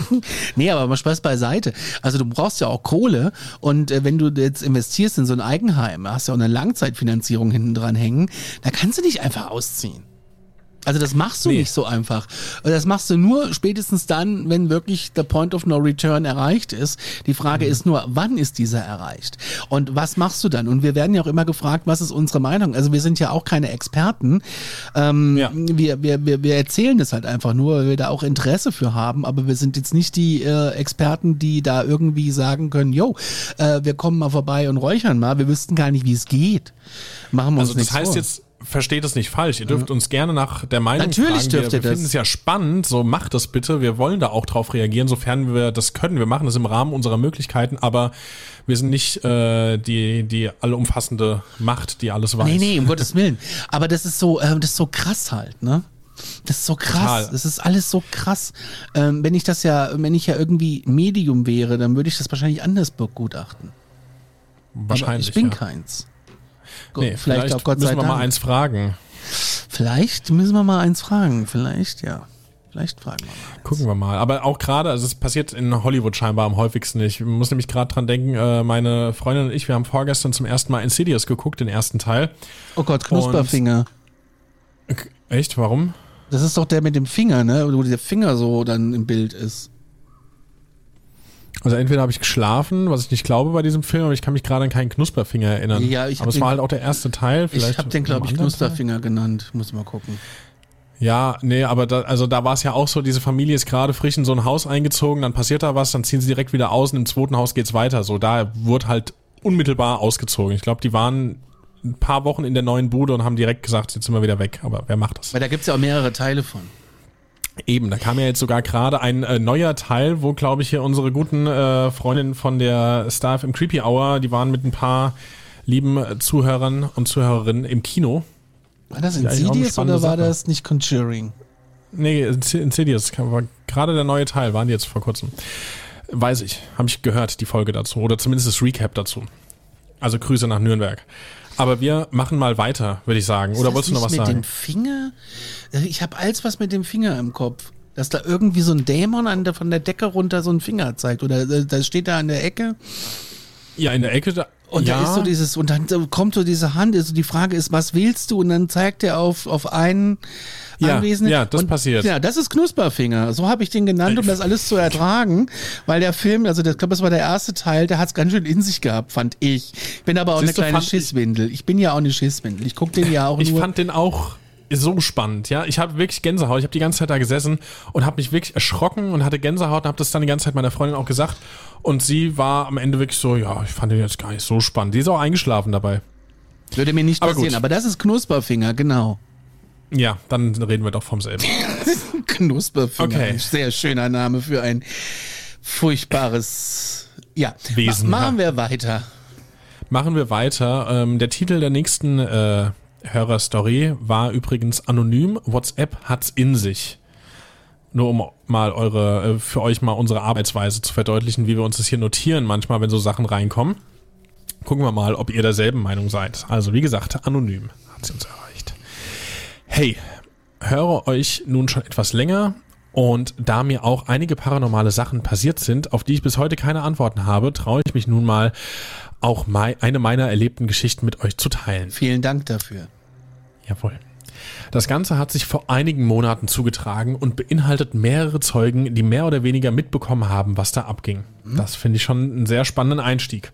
nee, aber mal Spaß beiseite. Also du brauchst ja auch Kohle und äh, wenn du jetzt investierst in so ein Eigenheim, hast ja auch eine Langzeitfinanzierung hinten dran hängen, da kannst du nicht einfach ausziehen. Also das machst du Nee. nicht so einfach. Und Das machst du nur spätestens dann, wenn wirklich der Point of No Return erreicht ist. Die Frage Mhm. ist nur, wann ist dieser erreicht? Und was machst du dann? Und wir werden ja auch immer gefragt, was ist unsere Meinung? Also wir sind ja auch keine Experten. Ähm, Ja. wir, wir, wir, wir erzählen das halt einfach nur, weil wir da auch Interesse für haben, aber wir sind jetzt nicht die äh, Experten, die da irgendwie sagen können, yo, äh, wir kommen mal vorbei und räuchern mal. Wir wüssten gar nicht, wie es geht. Machen wir Also uns das nichts heißt vor. jetzt, versteht es nicht falsch. Ihr dürft uns gerne nach der Meinung Natürlich fragen. dürft wir, ihr wir das. finden es ja spannend, so macht das bitte. Wir wollen da auch drauf reagieren, sofern wir das können. Wir machen das im Rahmen unserer Möglichkeiten, aber wir sind nicht äh, die, die allumfassende Macht, die alles weiß. Nee, nee, um Gottes Willen. Aber das ist so, ähm, das ist so krass halt, ne? Das ist so krass. Total. Das ist alles so krass. Ähm, wenn ich das ja, wenn ich ja irgendwie Medium wäre, dann würde ich das wahrscheinlich anders begutachten. Aber Wahrscheinlich. ich bin ja. keins. Nee, vielleicht, vielleicht auch Gott sei müssen wir Dank. mal eins fragen. Vielleicht müssen wir mal eins fragen. Vielleicht, ja. Vielleicht fragen wir mal. Eins. Gucken wir mal. Aber auch gerade, also es passiert in Hollywood scheinbar am häufigsten. Ich muss nämlich gerade dran denken, äh, meine Freundin und ich, wir haben vorgestern zum ersten Mal Insidious geguckt, den ersten Teil. Oh Gott, Knusperfinger. K- Echt? Warum? Das ist doch der mit dem Finger, ne? Wo der Finger so dann im Bild ist. Also entweder habe ich geschlafen, was ich nicht glaube bei diesem Film, aber ich kann mich gerade an keinen Knusperfinger erinnern. Ja, ich aber es war halt auch der erste Teil. Vielleicht ich habe den, glaube ich, anderen Teil? Knusperfinger genannt. Muss mal gucken. Ja, nee, aber da, also da war es ja auch so, diese Familie ist gerade frisch in so ein Haus eingezogen, dann passiert da was, dann ziehen sie direkt wieder aus und im zweiten Haus geht's weiter. So, da wurde halt unmittelbar ausgezogen. Ich glaube, die waren ein paar Wochen in der neuen Bude und haben direkt gesagt, jetzt sind wir wieder weg. Aber wer macht das? Weil da gibt's ja auch mehrere Teile von. Eben, da kam ja jetzt sogar gerade ein äh, neuer Teil, wo, glaube ich, hier unsere guten äh, Freundinnen von der Staff im Creepy Hour, die waren mit ein paar lieben äh, Zuhörern und Zuhörerinnen im Kino. War das Insidious oder war Sache. das nicht Conjuring? Nee, Insi- Insidious, war gerade der neue Teil, waren die jetzt vor kurzem. Weiß ich, habe ich gehört, die Folge dazu. Oder zumindest das Recap dazu. Also Grüße nach Nürnberg. Aber wir machen mal weiter, würde ich sagen. Ist Oder das wolltest du noch was mit sagen? dem Finger? Ich habe als was mit dem Finger im Kopf. Dass da irgendwie so ein Dämon an der, von der Decke runter so einen Finger zeigt. Oder äh, da steht da an der Ecke Ja, in der Ecke. Da, und ja, da ist so dieses, und dann kommt so diese Hand, also die Frage ist, was willst du? Und dann zeigt er auf, auf einen Ja, Anwesenden. ja, das und, passiert. Ja, das ist Knusperfinger. So habe ich den genannt, um das alles zu ertragen. Weil der Film, also ich glaube, das war der erste Teil, der hat es ganz schön in sich gehabt, fand ich. Ich bin aber auch Siehst eine kleine ich- Schisswindel. Ich bin ja auch eine Schisswindel. Ich gucke den ja auch ich nur. fand den auch so spannend, ja. Ich habe wirklich Gänsehaut. Ich habe die ganze Zeit da gesessen und habe mich wirklich erschrocken und hatte Gänsehaut und habe das dann die ganze Zeit meiner Freundin auch gesagt. Und sie war am Ende wirklich so, ja, ich fand den jetzt gar nicht so spannend. Die ist auch eingeschlafen dabei. Würde mir nicht Aber passieren, gut. aber das ist Knusperfinger, genau. Ja, dann reden wir doch vom selben. Knusperfinger. Okay. Sehr schöner Name für ein furchtbares. Ja, Wesen, Ma machen wir weiter. Machen wir weiter. Ähm, der Titel der nächsten äh, Hörerstory war übrigens anonym. WhatsApp hat's in sich. Nur um mal eure, äh, für euch mal unsere Arbeitsweise zu verdeutlichen, wie wir uns das hier notieren, manchmal, wenn so Sachen reinkommen. Gucken wir mal, ob ihr derselben Meinung seid. Also, wie gesagt, anonym hat sie uns erreicht. Hey, höre euch nun schon etwas länger und da mir auch einige paranormale Sachen passiert sind, auf die ich bis heute keine Antworten habe, traue ich mich nun mal auch eine meiner erlebten Geschichten mit euch zu teilen. Vielen Dank dafür. Jawohl. Das Ganze hat sich vor einigen Monaten zugetragen und beinhaltet mehrere Zeugen, die mehr oder weniger mitbekommen haben, was da abging. Das finde ich schon einen sehr spannenden Einstieg.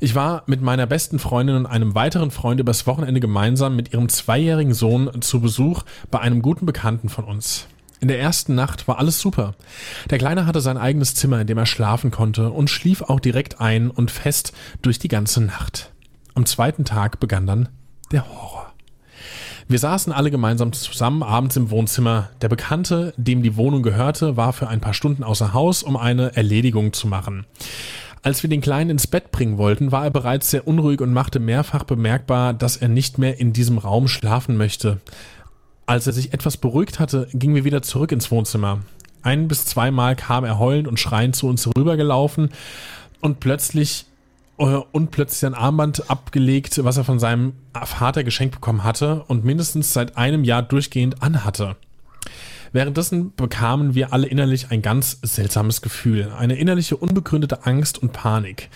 Ich war mit meiner besten Freundin und einem weiteren Freund übers Wochenende gemeinsam mit ihrem zweijährigen Sohn zu Besuch bei einem guten Bekannten von uns. In der ersten Nacht war alles super. Der Kleine hatte sein eigenes Zimmer, in dem er schlafen konnte und schlief auch direkt ein und fest durch die ganze Nacht. Am zweiten Tag begann dann der Horror. Wir saßen alle gemeinsam zusammen abends im Wohnzimmer. Der Bekannte, dem die Wohnung gehörte, war für ein paar Stunden außer Haus, um eine Erledigung zu machen. Als wir den Kleinen ins Bett bringen wollten, war er bereits sehr unruhig und machte mehrfach bemerkbar, dass er nicht mehr in diesem Raum schlafen möchte. Als er sich etwas beruhigt hatte, gingen wir wieder zurück ins Wohnzimmer. Ein bis zweimal kam er heulend und schreiend zu uns rübergelaufen und plötzlich und plötzlich sein Armband abgelegt, was er von seinem Vater geschenkt bekommen hatte und mindestens seit einem Jahr durchgehend anhatte. Währenddessen bekamen wir alle innerlich ein ganz seltsames Gefühl, eine innerliche unbegründete Angst und Panik.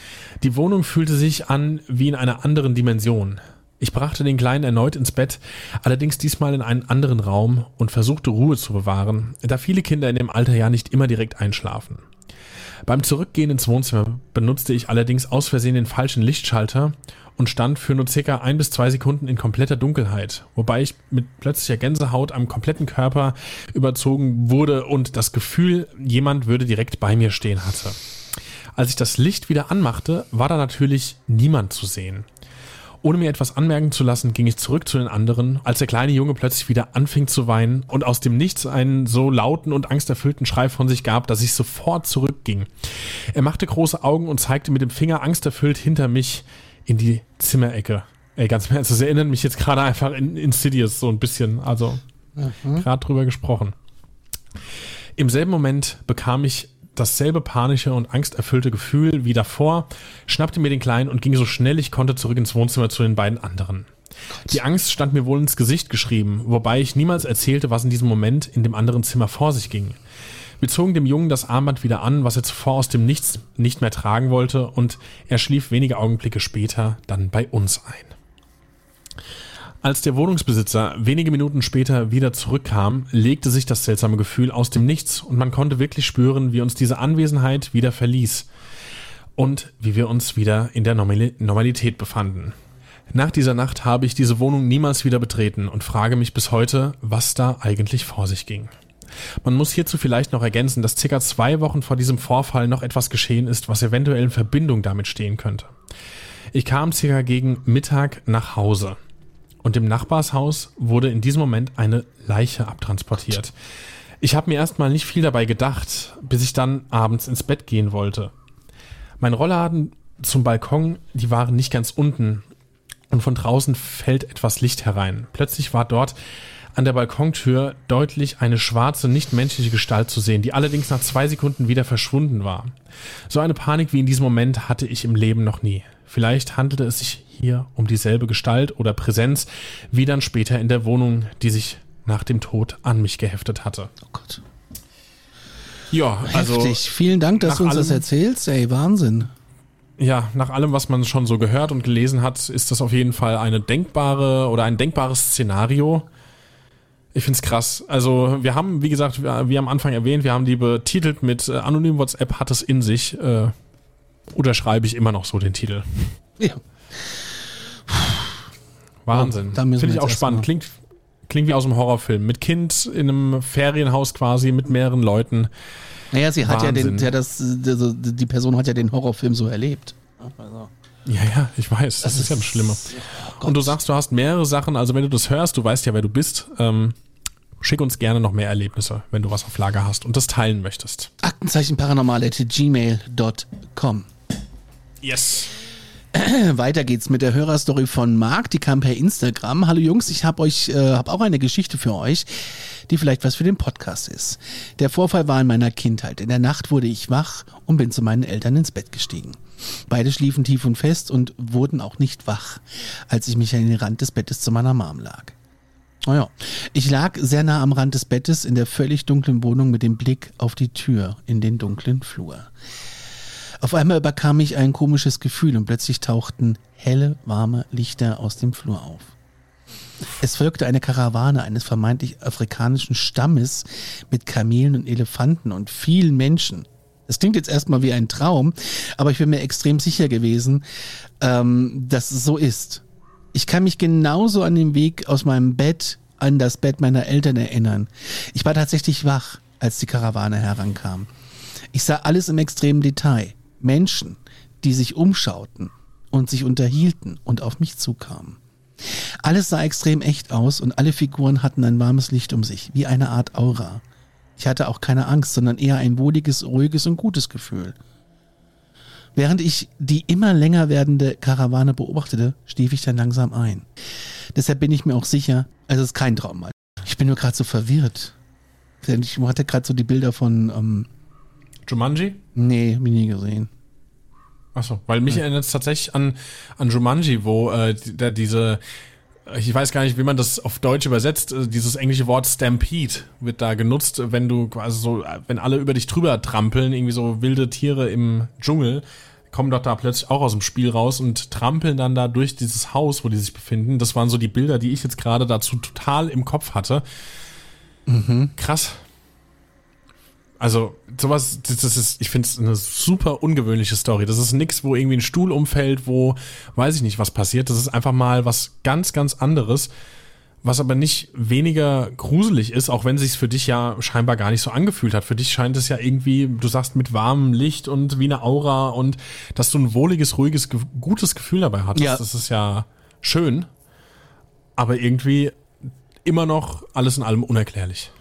Die Wohnung fühlte sich an wie in einer anderen Dimension. Ich brachte den Kleinen erneut ins Bett, allerdings diesmal in einen anderen Raum und versuchte Ruhe zu bewahren, da viele Kinder in dem Alter ja nicht immer direkt einschlafen. Beim Zurückgehen ins Wohnzimmer benutzte ich allerdings aus Versehen den falschen Lichtschalter und stand für nur circa ein bis zwei Sekunden in kompletter Dunkelheit, wobei ich mit plötzlicher Gänsehaut am kompletten Körper überzogen wurde und das Gefühl, jemand würde direkt bei mir stehen hatte. Als ich das Licht wieder anmachte, war da natürlich niemand zu sehen. Ohne mir etwas anmerken zu lassen, ging ich zurück zu den anderen, als der kleine Junge plötzlich wieder anfing zu weinen und aus dem Nichts einen so lauten und angsterfüllten Schrei von sich gab, dass ich sofort zurückging. Er machte große Augen und zeigte mit dem Finger angsterfüllt hinter mich in die Zimmerecke. Ey, ganz im Ernst, das erinnert mich jetzt gerade einfach in Insidious so ein bisschen. Also, gerade drüber gesprochen. Im selben Moment bekam ich dasselbe panische und angsterfüllte Gefühl wie davor, schnappte mir den Kleinen und ging so schnell ich konnte zurück ins Wohnzimmer zu den beiden anderen. Die Angst stand mir wohl ins Gesicht geschrieben, wobei ich niemals erzählte, was in diesem Moment in dem anderen Zimmer vor sich ging. Wir zogen dem Jungen das Armband wieder an, was er zuvor aus dem Nichts nicht mehr tragen wollte, und er schlief wenige Augenblicke später dann bei uns ein. Als der Wohnungsbesitzer wenige Minuten später wieder zurückkam, legte sich das seltsame Gefühl aus dem Nichts und man konnte wirklich spüren, wie uns diese Anwesenheit wieder verließ und wie wir uns wieder in der Normalität befanden. Nach dieser Nacht habe ich diese Wohnung niemals wieder betreten und frage mich bis heute, was da eigentlich vor sich ging. Man muss hierzu vielleicht noch ergänzen, dass circa zwei Wochen vor diesem Vorfall noch etwas geschehen ist, was eventuell in Verbindung damit stehen könnte. Ich kam circa gegen Mittag nach Hause und im Nachbarshaus wurde in diesem Moment eine Leiche abtransportiert. Ich habe mir erstmal nicht viel dabei gedacht, bis ich dann abends ins Bett gehen wollte. Mein Rollladen zum Balkon, die waren nicht ganz unten und von draußen fällt etwas Licht herein. Plötzlich war dort an der Balkontür deutlich eine schwarze, nicht menschliche Gestalt zu sehen, die allerdings nach zwei Sekunden wieder verschwunden war. So eine Panik wie in diesem Moment hatte ich im Leben noch nie. Vielleicht handelte es sich hier um dieselbe Gestalt oder Präsenz wie dann später in der Wohnung, die sich nach dem Tod an mich geheftet hatte. Oh Gott. Ja, also. Heftig. Vielen Dank, dass du uns das erzählst. Ey, Wahnsinn. Ja, nach allem, was man schon so gehört und gelesen hat, ist das auf jeden Fall eine denkbare oder ein denkbares Szenario. Ich find's krass. Also wir haben, wie gesagt, wie am Anfang erwähnt, wir haben die betitelt mit äh, Anonym WhatsApp hat es in sich. Äh, unterschreibe ich immer noch so den Titel. Ja. Wahnsinn. Finde ich auch spannend. erstmal- Klingt, klingt wie aus einem Horrorfilm. Mit Kind in einem Ferienhaus quasi, mit mehreren Leuten. Naja, sie hat ja den, Wahnsinn. ja das, die Person hat ja den Horrorfilm so erlebt. Also, Ja, ja, ich weiß. Das, ist, ja das Schlimme. Und du sagst, du hast mehrere Sachen. Also wenn du das hörst, du weißt ja, wer du bist. Ähm, schick uns gerne noch mehr Erlebnisse, wenn du was auf Lager hast und das teilen möchtest. Aktenzeichen paranormal at gmail.com. Yes. Weiter geht's mit der Hörerstory von Marc, die kam per Instagram. Hallo Jungs, ich habe euch äh, hab auch eine Geschichte für euch, die vielleicht was für den Podcast ist. Der Vorfall war in meiner Kindheit. In der Nacht wurde ich wach und bin zu meinen Eltern ins Bett gestiegen. Beide schliefen tief und fest und wurden auch nicht wach, als ich mich an den Rand des Bettes zu meiner Mom lag. Naja, ich lag sehr nah am Rand des Bettes in der völlig dunklen Wohnung mit dem Blick auf die Tür in den dunklen Flur. Auf einmal überkam mich ein komisches Gefühl und plötzlich tauchten helle, warme Lichter aus dem Flur auf. Es folgte eine Karawane eines vermeintlich afrikanischen Stammes mit Kamelen und Elefanten und vielen Menschen. Das klingt jetzt erstmal wie ein Traum, aber ich bin mir extrem sicher gewesen, ähm, dass es so ist. Ich kann mich genauso an den Weg aus meinem Bett an das Bett meiner Eltern erinnern. Ich war tatsächlich wach, als die Karawane herankam. Ich sah alles im extremen Detail. Menschen, die sich umschauten und sich unterhielten und auf mich zukamen. Alles sah extrem echt aus und alle Figuren hatten ein warmes Licht um sich, wie eine Art Aura. Ich hatte auch keine Angst, sondern eher ein wohliges, ruhiges und gutes Gefühl. Während ich die immer länger werdende Karawane beobachtete, stief ich dann langsam ein. Deshalb bin ich mir auch sicher, es ist kein Traum. Ich bin nur gerade so verwirrt. Denn Ich hatte gerade so die Bilder von, ähm, Jumanji? nee, hab ich nie gesehen. Achso, weil mich erinnert es tatsächlich an, an Jumanji, wo äh, da diese, ich weiß gar nicht, wie man das auf Deutsch übersetzt, äh, dieses englische Wort Stampede wird da genutzt, wenn du quasi so, äh, wenn alle über dich drüber trampeln, irgendwie so wilde Tiere im Dschungel, kommen doch da plötzlich auch aus dem Spiel raus und trampeln dann da durch dieses Haus, wo die sich befinden. Das waren so die Bilder, die ich jetzt gerade dazu total im Kopf hatte. Krass. Also, sowas, das das ist, ich finde es eine super ungewöhnliche Story. Das ist nix, wo irgendwie ein Stuhl umfällt, wo, weiß ich nicht, was passiert. Das ist einfach mal was ganz, ganz anderes, was aber nicht weniger gruselig ist, auch wenn sich's für dich ja scheinbar gar nicht so angefühlt hat. Für dich scheint es ja irgendwie, du sagst, mit warmem Licht und wie eine Aura und dass du ein wohliges, ruhiges, ge- gutes Gefühl dabei hattest. Ja. Das ist ja schön, aber irgendwie immer noch alles in allem unerklärlich.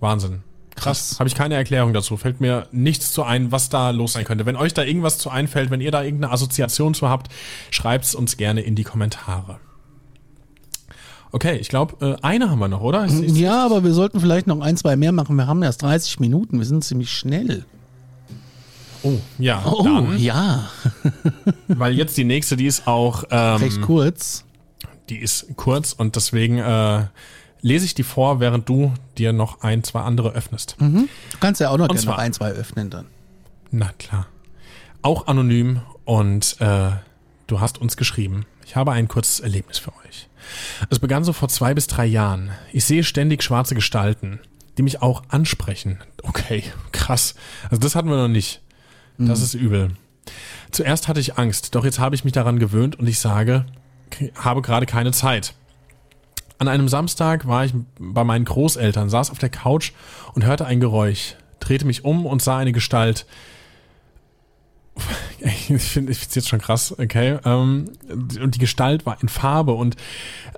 Wahnsinn. Krass. Habe ich keine Erklärung dazu. Fällt mir nichts zu ein, was da los sein könnte. Wenn euch da irgendwas zu einfällt, wenn ihr da irgendeine Assoziation zu habt, schreibt's uns gerne in die Kommentare. Okay, ich glaube, äh, eine haben wir noch, oder? Ich, ich, Ja, aber wir sollten vielleicht noch ein, zwei mehr machen. Wir haben erst 30 Minuten. Wir sind ziemlich schnell. oh, ja. Oh, dann, ja. Weil jetzt die nächste, die ist auch, ähm, Recht kurz. die ist kurz und deswegen äh, lese ich die vor, während du dir noch ein, zwei andere öffnest. Du kannst ja auch noch gerne zwar- noch ein, zwei öffnen dann. Na klar. Auch anonym und äh, du hast uns geschrieben. Ich habe ein kurzes Erlebnis für euch. Es begann so vor zwei bis drei Jahren. Ich sehe ständig schwarze Gestalten, die mich auch ansprechen. Okay, krass. Also das hatten wir noch nicht. Das ist übel. Zuerst hatte ich Angst, doch jetzt habe ich mich daran gewöhnt und ich sage, habe gerade keine Zeit. An einem Samstag war ich bei meinen Großeltern, saß auf der Couch und hörte ein Geräusch, drehte mich um und sah eine Gestalt, ich finde es jetzt schon krass, okay. Ähm, und die Gestalt war in Farbe und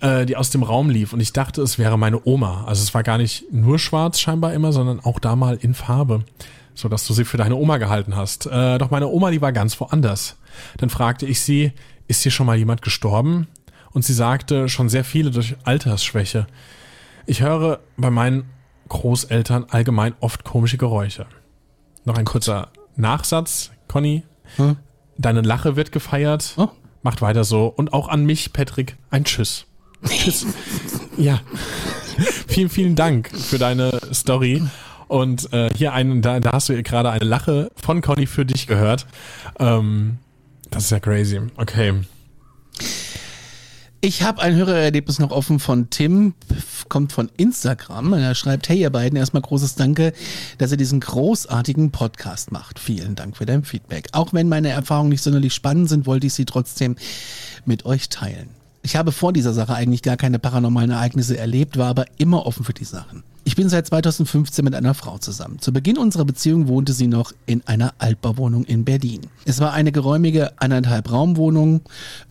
äh, die aus dem Raum lief. Und ich dachte, es wäre meine Oma. Also es war gar nicht nur schwarz scheinbar immer, sondern auch da mal in Farbe. So dass du sie für deine Oma gehalten hast. Äh, doch meine Oma, die war ganz woanders. Dann fragte ich sie, ist hier schon mal jemand gestorben? Und sie sagte, schon sehr viele durch Altersschwäche. Ich höre bei meinen Großeltern allgemein oft komische Geräusche. Noch ein kurzer Nachsatz, Conny. Hm? Deine Lache wird gefeiert. Oh. Macht weiter so. Und auch an mich, Patrick, ein Tschüss. Tschüss. ja. vielen, vielen Dank für deine Story. Und äh, hier einen, da, da hast du gerade eine Lache von Conny für dich gehört. Ähm, das ist ja crazy. Okay. Ich habe ein Hörererlebnis noch offen von Tim, kommt von Instagram. Und er schreibt, hey ihr beiden, erstmal großes Danke, dass ihr diesen großartigen Podcast macht. Vielen Dank für dein Feedback. Auch wenn meine Erfahrungen nicht sonderlich spannend sind, wollte ich sie trotzdem mit euch teilen. Ich habe vor dieser Sache eigentlich gar keine paranormalen Ereignisse erlebt, war aber immer offen für die Sachen. Ich bin seit 2015 mit einer Frau zusammen. Zu Beginn unserer Beziehung wohnte sie noch in einer Altbauwohnung in Berlin. Es war eine geräumige anderthalb Raumwohnung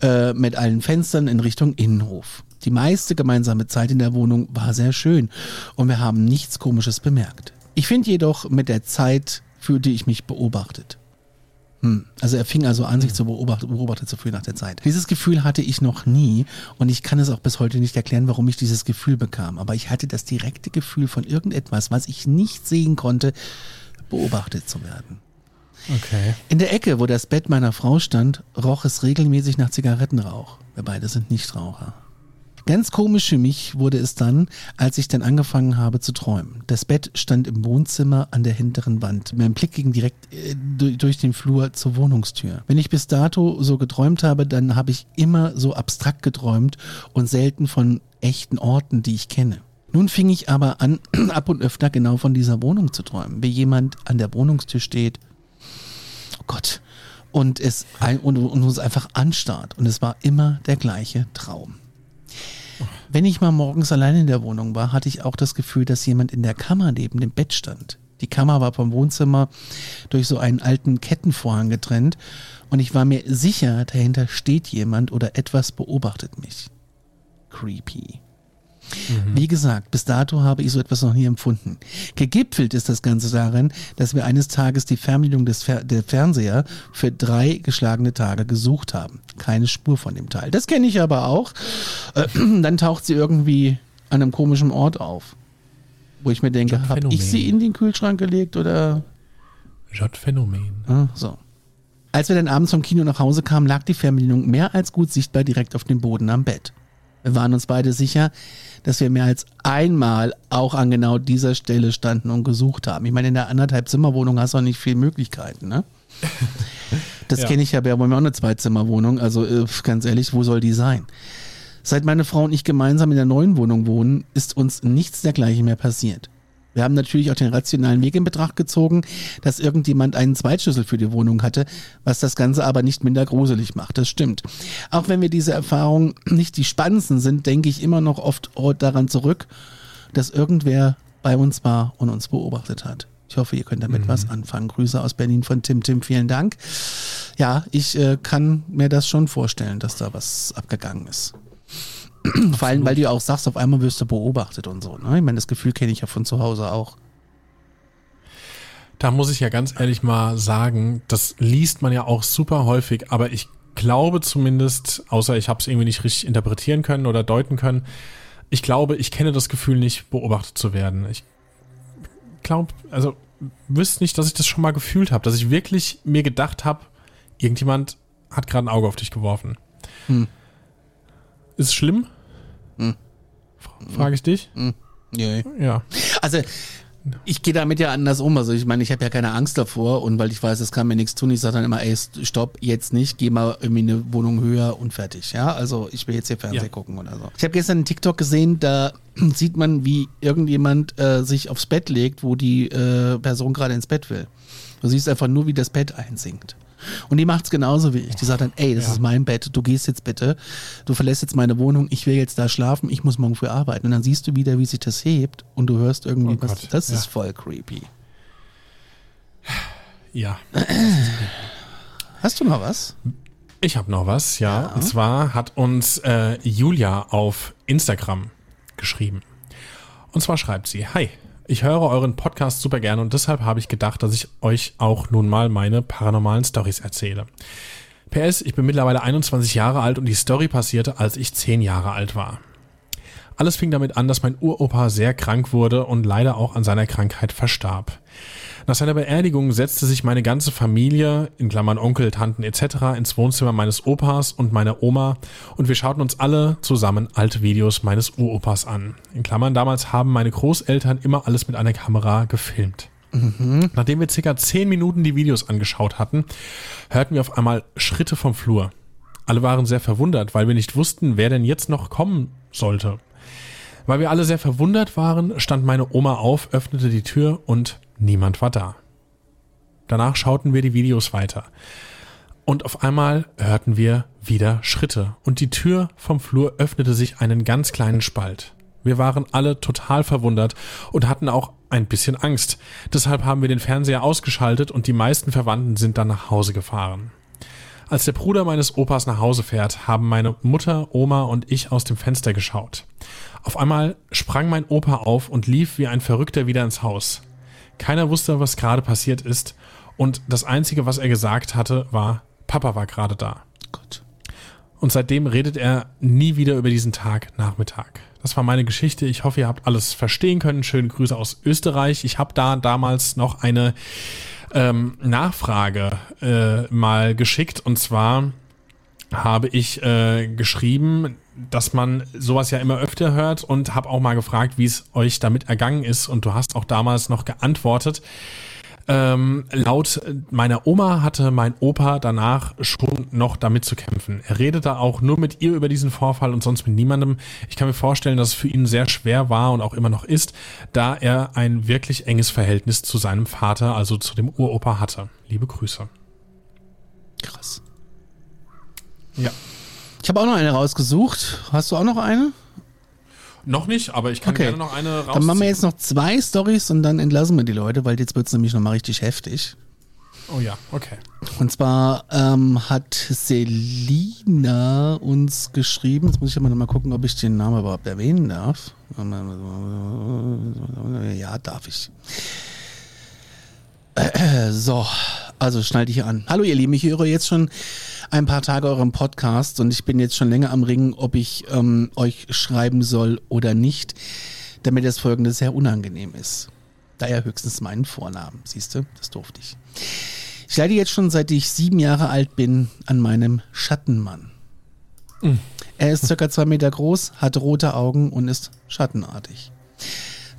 äh, mit allen Fenstern in Richtung Innenhof. Die meiste gemeinsame Zeit in der Wohnung war sehr schön und wir haben nichts Komisches bemerkt. Ich finde jedoch, mit der Zeit fühlte ich mich beobachtet. Hm. Also er fing also an, sich zu beobachten, beobachtet zu fühlen nach der Zeit. Dieses Gefühl hatte ich noch nie und ich kann es auch bis heute nicht erklären, warum ich dieses Gefühl bekam. Aber ich hatte das direkte Gefühl von irgendetwas, was ich nicht sehen konnte, beobachtet zu werden. Okay. In der Ecke, wo das Bett meiner Frau stand, roch es regelmäßig nach Zigarettenrauch. Wir beide sind Nichtraucher. Ganz komisch für mich wurde es dann, als ich dann angefangen habe zu träumen. Das Bett stand im Wohnzimmer an der hinteren Wand. Mein Blick ging direkt äh, durch, den Flur zur Wohnungstür. Wenn ich bis dato so geträumt habe, dann habe ich immer so abstrakt geträumt und selten von echten Orten, die ich kenne. Nun fing ich aber an, ab und öfter genau von dieser Wohnung zu träumen. Wie jemand an der Wohnungstür steht, oh Gott, und es und, und uns einfach anstarrt. Und es war immer der gleiche Traum. Wenn ich mal morgens allein in der Wohnung war, hatte ich auch das Gefühl, dass jemand in der Kammer neben dem Bett stand. Die Kammer war vom Wohnzimmer durch so einen alten Kettenvorhang getrennt und ich war mir sicher, dahinter steht jemand oder etwas beobachtet mich. Creepy. Wie gesagt, bis dato habe ich so etwas noch nie empfunden. Gegipfelt ist das Ganze darin, dass wir eines Tages die Fernbedienung des Fer der Fernseher für drei geschlagene Tage gesucht haben. Keine Spur von dem Teil. Das kenne ich aber auch. Äh, dann taucht sie irgendwie an einem komischen Ort auf. Wo ich mir denke, habe ich sie in den Kühlschrank gelegt oder J-Phänomen. Ah, so. Als wir dann abends vom Kino nach Hause kamen, lag die Fernbedienung mehr als gut sichtbar direkt auf dem Boden am Bett. Wir waren uns beide sicher, dass wir mehr als einmal auch an genau dieser Stelle standen und gesucht haben. Ich meine, in der anderthalb Zimmerwohnung hast du auch nicht viel Möglichkeiten, ne? Das Ja. kenne ich ja, wir haben ja auch eine Zweizimmerwohnung, also äh, ganz ehrlich, wo soll die sein? Seit meine Frau und ich gemeinsam in der neuen Wohnung wohnen, ist uns nichts dergleichen mehr passiert. Wir haben natürlich auch den rationalen Weg in Betracht gezogen, dass irgendjemand einen Zweitschlüssel für die Wohnung hatte, was das Ganze aber nicht minder gruselig macht. Das stimmt. Auch wenn wir diese Erfahrungen nicht die spannendsten sind, denke ich immer noch oft daran zurück, dass irgendwer bei uns war und uns beobachtet hat. Ich hoffe, ihr könnt damit was anfangen. Grüße aus Berlin von Tim Tim, vielen Dank. Ja, ich äh, kann mir das schon vorstellen, dass da was abgegangen ist. Vor allem, weil du ja auch sagst, auf einmal wirst du beobachtet und so. Ne? Ich meine, das Gefühl kenne ich ja von zu Hause auch. Da muss ich ja ganz ehrlich mal sagen, das liest man ja auch super häufig, aber ich glaube zumindest, außer ich habe es irgendwie nicht richtig interpretieren können oder deuten können, ich glaube, ich kenne das Gefühl nicht, beobachtet zu werden. Ich glaube, also wüsste nicht, dass ich das schon mal gefühlt habe, dass ich wirklich mir gedacht habe, irgendjemand hat gerade ein Auge auf dich geworfen. Hm. Ist es schlimm? Hm. Frage ich dich? Hm. Ja. ja. Also ich gehe damit ja anders um. Also ich meine, ich habe ja keine Angst davor und weil ich weiß, es kann mir nichts tun, ich sage dann immer, ey, stopp, jetzt nicht, geh mal irgendwie eine Wohnung höher und fertig. Ja, also ich will jetzt hier Fernsehen ja. gucken oder so. Ich habe gestern einen TikTok gesehen, da sieht man, wie irgendjemand äh, sich aufs Bett legt, wo die äh, Person gerade ins Bett will. Du siehst einfach nur, wie das Bett einsinkt. Und die macht es genauso wie ich. Die sagt dann, ey, das ja. ist mein Bett, du gehst jetzt bitte, du verlässt jetzt meine Wohnung, ich will jetzt da schlafen, ich muss morgen früh arbeiten. Und dann siehst du wieder, wie sich das hebt und du hörst irgendwie, oh was, das ja. ist voll creepy. Ja. Hast du noch was? Ich habe noch was, ja. ja. Und zwar hat uns äh, Julia auf Instagram geschrieben. Und zwar schreibt sie, hi, ich höre euren Podcast super gerne und deshalb habe ich gedacht, dass ich euch auch nun mal meine paranormalen Stories erzähle. PS, ich bin mittlerweile 21 Jahre alt und die Story passierte, als ich 10 Jahre alt war. Alles fing damit an, dass mein Uropa sehr krank wurde und leider auch an seiner Krankheit verstarb. Nach seiner Beerdigung setzte sich meine ganze Familie, in Klammern Onkel, Tanten etc., ins Wohnzimmer meines Opas und meiner Oma und wir schauten uns alle zusammen alte Videos meines Uropas an. In Klammern damals haben meine Großeltern immer alles mit einer Kamera gefilmt. Mhm. Nachdem wir circa zehn Minuten die Videos angeschaut hatten, hörten wir auf einmal Schritte vom Flur. Alle waren sehr verwundert, weil wir nicht wussten, wer denn jetzt noch kommen sollte. Weil wir alle sehr verwundert waren, stand meine Oma auf, öffnete die Tür und Niemand war da. Danach schauten wir die Videos weiter. Und auf einmal hörten wir wieder Schritte und die Tür vom Flur öffnete sich einen ganz kleinen Spalt. Wir waren alle total verwundert und hatten auch ein bisschen Angst. Deshalb haben wir den Fernseher ausgeschaltet und die meisten Verwandten sind dann nach Hause gefahren. Als der Bruder meines Opas nach Hause fährt, haben meine Mutter, Oma und ich aus dem Fenster geschaut. Auf einmal sprang mein Opa auf und lief wie ein Verrückter wieder ins Haus. Keiner wusste, was gerade passiert ist. Und das Einzige, was er gesagt hatte, war, Papa war gerade da. Gott. Und seitdem redet er nie wieder über diesen Tag Nachmittag. Das war meine Geschichte. Ich hoffe, ihr habt alles verstehen können. Schöne Grüße aus Österreich. Ich habe da damals noch eine ähm, Nachfrage äh, mal geschickt. Und zwar habe ich äh, geschrieben, dass man sowas ja immer öfter hört und habe auch mal gefragt, wie es euch damit ergangen ist. Und du hast auch damals noch geantwortet. Ähm, laut meiner Oma hatte mein Opa danach schon noch damit zu kämpfen. Er redete auch nur mit ihr über diesen Vorfall und sonst mit niemandem. Ich kann mir vorstellen, dass es für ihn sehr schwer war und auch immer noch ist, da er ein wirklich enges Verhältnis zu seinem Vater, also zu dem Uropa hatte. Liebe Grüße. Krass. Ja. Ich habe auch noch eine rausgesucht. Hast du auch noch eine? Noch nicht, aber ich kann okay. gerne noch eine rausziehen. Dann machen wir jetzt noch zwei Stories und dann entlassen wir die Leute, weil jetzt wird es nämlich nochmal richtig heftig. Oh ja, okay. Und zwar ähm, hat Selina uns geschrieben, jetzt muss ich aber nochmal gucken, ob ich den Namen überhaupt erwähnen darf. Ja, darf ich. So, also schnall dich an. Hallo ihr Lieben, ich höre jetzt schon ein paar Tage euren Podcast und ich bin jetzt schon länger am Ringen, ob ich ähm, euch schreiben soll oder nicht, damit das folgende sehr unangenehm ist. Daher höchstens meinen Vornamen. Siehst du, das durfte ich. Ich leide jetzt schon seit ich sieben Jahre alt bin an meinem Schattenmann. Mhm. Er ist circa zwei Meter groß, hat rote Augen und ist schattenartig.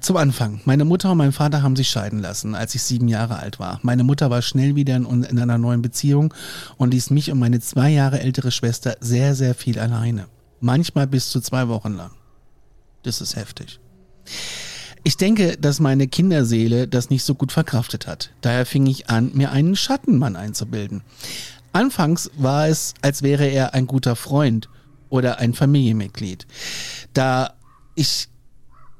Zum Anfang. Meine Mutter und mein Vater haben sich scheiden lassen, als ich sieben Jahre alt war. Meine Mutter war schnell wieder in, in einer neuen Beziehung und ließ mich und meine zwei Jahre ältere Schwester sehr, sehr viel alleine. Manchmal bis zu zwei Wochen lang. Das ist heftig. Ich denke, dass meine Kinderseele das nicht so gut verkraftet hat. Daher fing ich an, mir einen Schattenmann einzubilden. Anfangs war es, als wäre er ein guter Freund oder ein Familienmitglied. Da ich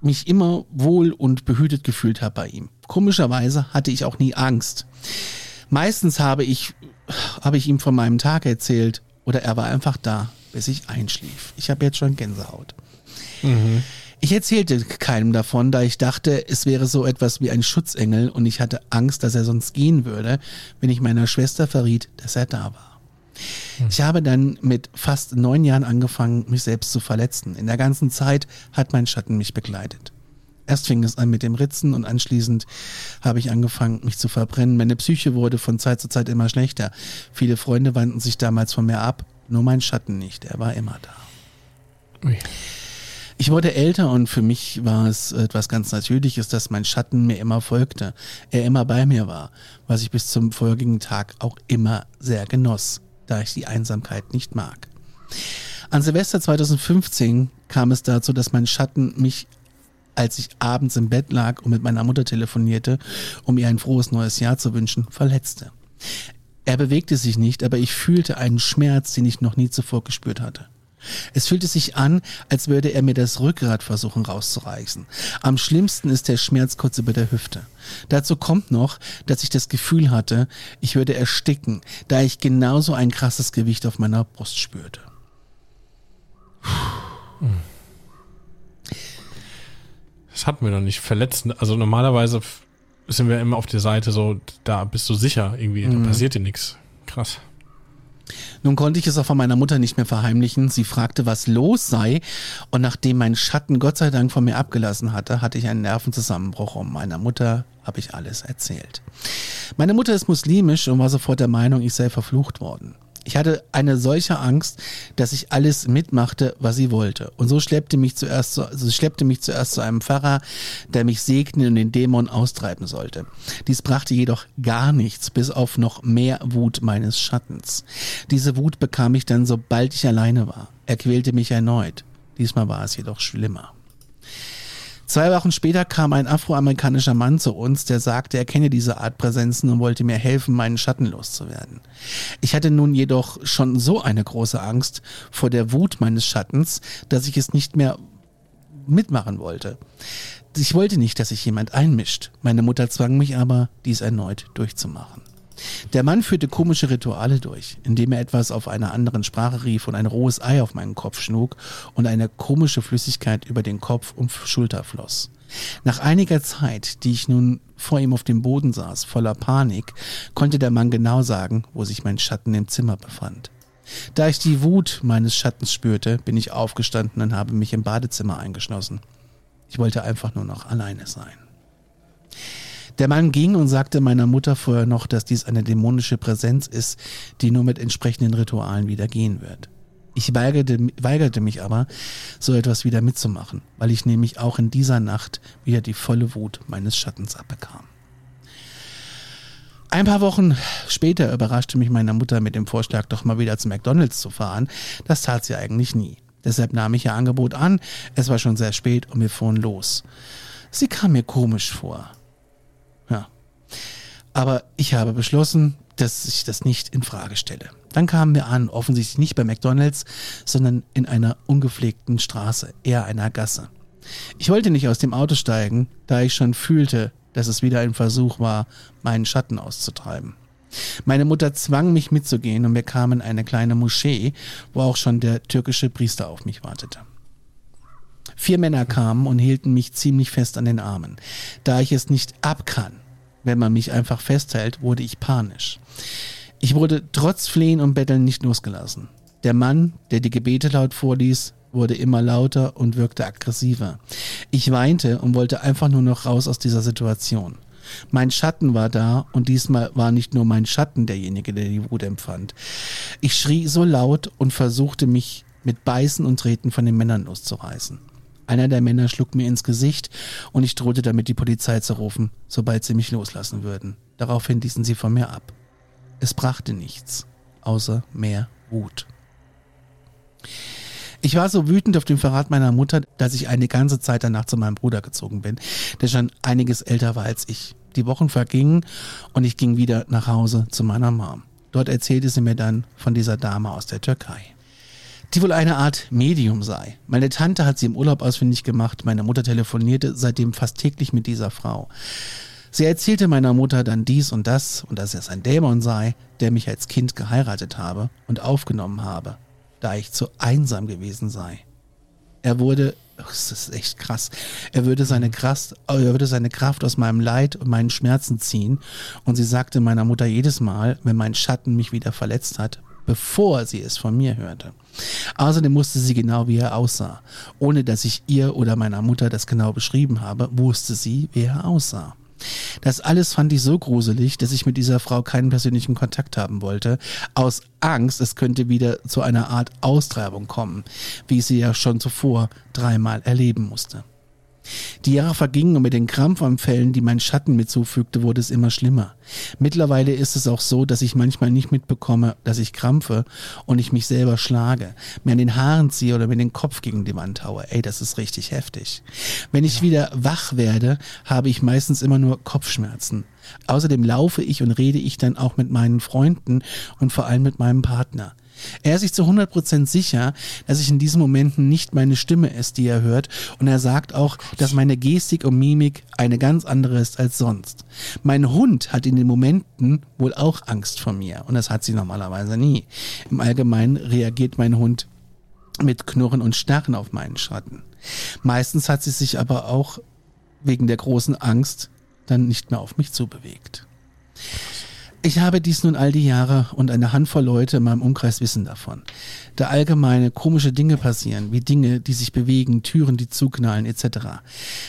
mich immer wohl und behütet gefühlt habe bei ihm. Komischerweise hatte ich auch nie Angst. Meistens habe ich, habe ich ihm von meinem Tag erzählt oder er war einfach da, bis ich einschlief. Ich habe jetzt schon Gänsehaut. Mhm. Ich erzählte keinem davon, da ich dachte, es wäre so etwas wie ein Schutzengel und ich hatte Angst, dass er sonst gehen würde, wenn ich meiner Schwester verriet, dass er da war. Ich habe dann mit fast neun Jahren angefangen, mich selbst zu verletzen. In der ganzen Zeit hat mein Schatten mich begleitet. Erst fing es an mit dem Ritzen und anschließend habe ich angefangen, mich zu verbrennen. Meine Psyche wurde von Zeit zu Zeit immer schlechter. Viele Freunde wandten sich damals von mir ab, nur mein Schatten nicht. Er war immer da. Ui. Ich wurde älter und für mich war es etwas ganz Natürliches, dass mein Schatten mir immer folgte, er immer bei mir war, was ich bis zum folgenden Tag auch immer sehr genoss, da ich die Einsamkeit nicht mag. An Silvester 2015 kam es dazu, dass mein Schatten mich, als ich abends im Bett lag und mit meiner Mutter telefonierte, um ihr ein frohes neues Jahr zu wünschen, verletzte. Er bewegte sich nicht, aber ich fühlte einen Schmerz, den ich noch nie zuvor gespürt hatte. Es fühlte sich an, als würde er mir das Rückgrat versuchen rauszureißen. Am schlimmsten ist der Schmerz kurz über der Hüfte. Dazu kommt noch, dass ich das Gefühl hatte, ich würde ersticken, da ich genauso ein krasses Gewicht auf meiner Brust spürte. Das hatten wir noch nicht. Verletzen. Also normalerweise sind wir immer auf der Seite so, da bist du sicher irgendwie, da passiert dir nichts. Krass. Nun konnte ich es auch von meiner Mutter nicht mehr verheimlichen. Sie fragte, was los sei. Und nachdem mein Schatten Gott sei Dank von mir abgelassen hatte, hatte ich einen Nervenzusammenbruch. Und meiner Mutter habe ich alles erzählt. Meine Mutter ist muslimisch und war sofort der Meinung, ich sei verflucht worden. Ich hatte eine solche Angst, dass ich alles mitmachte, was sie wollte. Und so schleppte mich zuerst, zu, also schleppte mich zuerst zu einem Pfarrer, der mich segnen und den Dämon austreiben sollte. Dies brachte jedoch gar nichts, bis auf noch mehr Wut meines Schattens. Diese Wut bekam ich dann, sobald ich alleine war. Er quälte mich erneut. Diesmal war es jedoch schlimmer. Zwei Wochen später kam ein afroamerikanischer Mann zu uns, der sagte, er kenne diese Art Präsenzen und wollte mir helfen, meinen Schatten loszuwerden. Ich hatte nun jedoch schon so eine große Angst vor der Wut meines Schattens, dass ich es nicht mehr mitmachen wollte. Ich wollte nicht, dass sich jemand einmischt. Meine Mutter zwang mich aber, dies erneut durchzumachen. Der Mann führte komische Rituale durch, indem er etwas auf einer anderen Sprache rief und ein rohes Ei auf meinen Kopf schlug und eine komische Flüssigkeit über den Kopf und Schulter floss. Nach einiger Zeit, die ich nun vor ihm auf dem Boden saß, voller Panik, konnte der Mann genau sagen, wo sich mein Schatten im Zimmer befand. Da ich die Wut meines Schattens spürte, bin ich aufgestanden und habe mich im Badezimmer eingeschlossen. Ich wollte einfach nur noch alleine sein. Der Mann ging und sagte meiner Mutter vorher noch, dass dies eine dämonische Präsenz ist, die nur mit entsprechenden Ritualen wieder gehen wird. Ich weigerte, weigerte mich aber, so etwas wieder mitzumachen, weil ich nämlich auch in dieser Nacht wieder die volle Wut meines Schattens abbekam. Ein paar Wochen später überraschte mich meine Mutter mit dem Vorschlag, doch mal wieder zu McDonalds zu fahren. Das tat sie eigentlich nie. Deshalb nahm ich ihr Angebot an. Es war schon sehr spät und wir fuhren los. Sie kam mir komisch vor. Aber ich habe beschlossen, dass ich das nicht in Frage stelle. Dann kamen wir an, offensichtlich nicht bei McDonalds, sondern in einer ungepflegten Straße, eher einer Gasse. Ich wollte nicht aus dem Auto steigen, da ich schon fühlte, dass es wieder ein Versuch war, meinen Schatten auszutreiben. Meine Mutter zwang mich mitzugehen und wir kamen in eine kleine Moschee, wo auch schon der türkische Priester auf mich wartete. Vier Männer kamen und hielten mich ziemlich fest an den Armen. Da ich es nicht abkann, wenn man mich einfach festhält, wurde ich panisch. Ich wurde trotz Flehen und Betteln nicht losgelassen. Der Mann, der die Gebete laut vorließ, wurde immer lauter und wirkte aggressiver. Ich weinte und wollte einfach nur noch raus aus dieser Situation. Mein Schatten war da und diesmal war nicht nur mein Schatten derjenige, der die Wut empfand. Ich schrie so laut und versuchte mich mit Beißen und Treten von den Männern loszureißen. Einer der Männer schlug mir ins Gesicht und ich drohte damit, die Polizei zu rufen, sobald sie mich loslassen würden. Daraufhin ließen sie von mir ab. Es brachte nichts, außer mehr Wut. Ich war so wütend auf den Verrat meiner Mutter, dass ich eine ganze Zeit danach zu meinem Bruder gezogen bin, der schon einiges älter war als ich. Die Wochen vergingen und ich ging wieder nach Hause zu meiner Mom. Dort erzählte sie mir dann von dieser Dame aus der Türkei die wohl eine Art Medium sei. Meine Tante hat sie im Urlaub ausfindig gemacht, meine Mutter telefonierte seitdem fast täglich mit dieser Frau. Sie erzählte meiner Mutter dann dies und das und dass es ein Dämon sei, der mich als Kind geheiratet habe und aufgenommen habe, da ich zu einsam gewesen sei. Er wurde, das ist echt krass, er würde seine Kraft, er würde seine Kraft aus meinem Leid und meinen Schmerzen ziehen und sie sagte meiner Mutter jedes Mal, wenn mein Schatten mich wieder verletzt hat, bevor sie es von mir hörte. Außerdem wusste sie genau, wie er aussah. Ohne dass ich ihr oder meiner Mutter das genau beschrieben habe, wusste sie, wie er aussah. Das alles fand ich so gruselig, dass ich mit dieser Frau keinen persönlichen Kontakt haben wollte, aus Angst, es könnte wieder zu einer Art Austreibung kommen, wie ich sie ja schon zuvor dreimal erleben musste. Die Jahre vergingen und mit den Krampfanfällen, die mein Schatten mir zufügte, wurde es immer schlimmer. Mittlerweile ist es auch so, dass ich manchmal nicht mitbekomme, dass ich krampfe und ich mich selber schlage, mir an den Haaren ziehe oder mir den Kopf gegen die Wand haue. Ey, das ist richtig heftig. Wenn ich wieder wach werde, habe ich meistens immer nur Kopfschmerzen. Außerdem laufe ich und rede ich dann auch mit meinen Freunden und vor allem mit meinem Partner. Er ist sich zu 100% sicher, dass ich in diesen Momenten nicht meine Stimme ist, die er hört. Und er sagt auch, dass meine Gestik und Mimik eine ganz andere ist als sonst. Mein Hund hat in den Momenten wohl auch Angst vor mir. Und das hat sie normalerweise nie. Im Allgemeinen reagiert mein Hund mit Knurren und Starren auf meinen Schatten. Meistens hat sie sich aber auch wegen der großen Angst dann nicht mehr auf mich zubewegt. Ich habe dies nun all die Jahre und eine Handvoll Leute in meinem Umkreis wissen davon. Da allgemeine komische Dinge passieren, wie Dinge, die sich bewegen, Türen, die zuknallen, etc.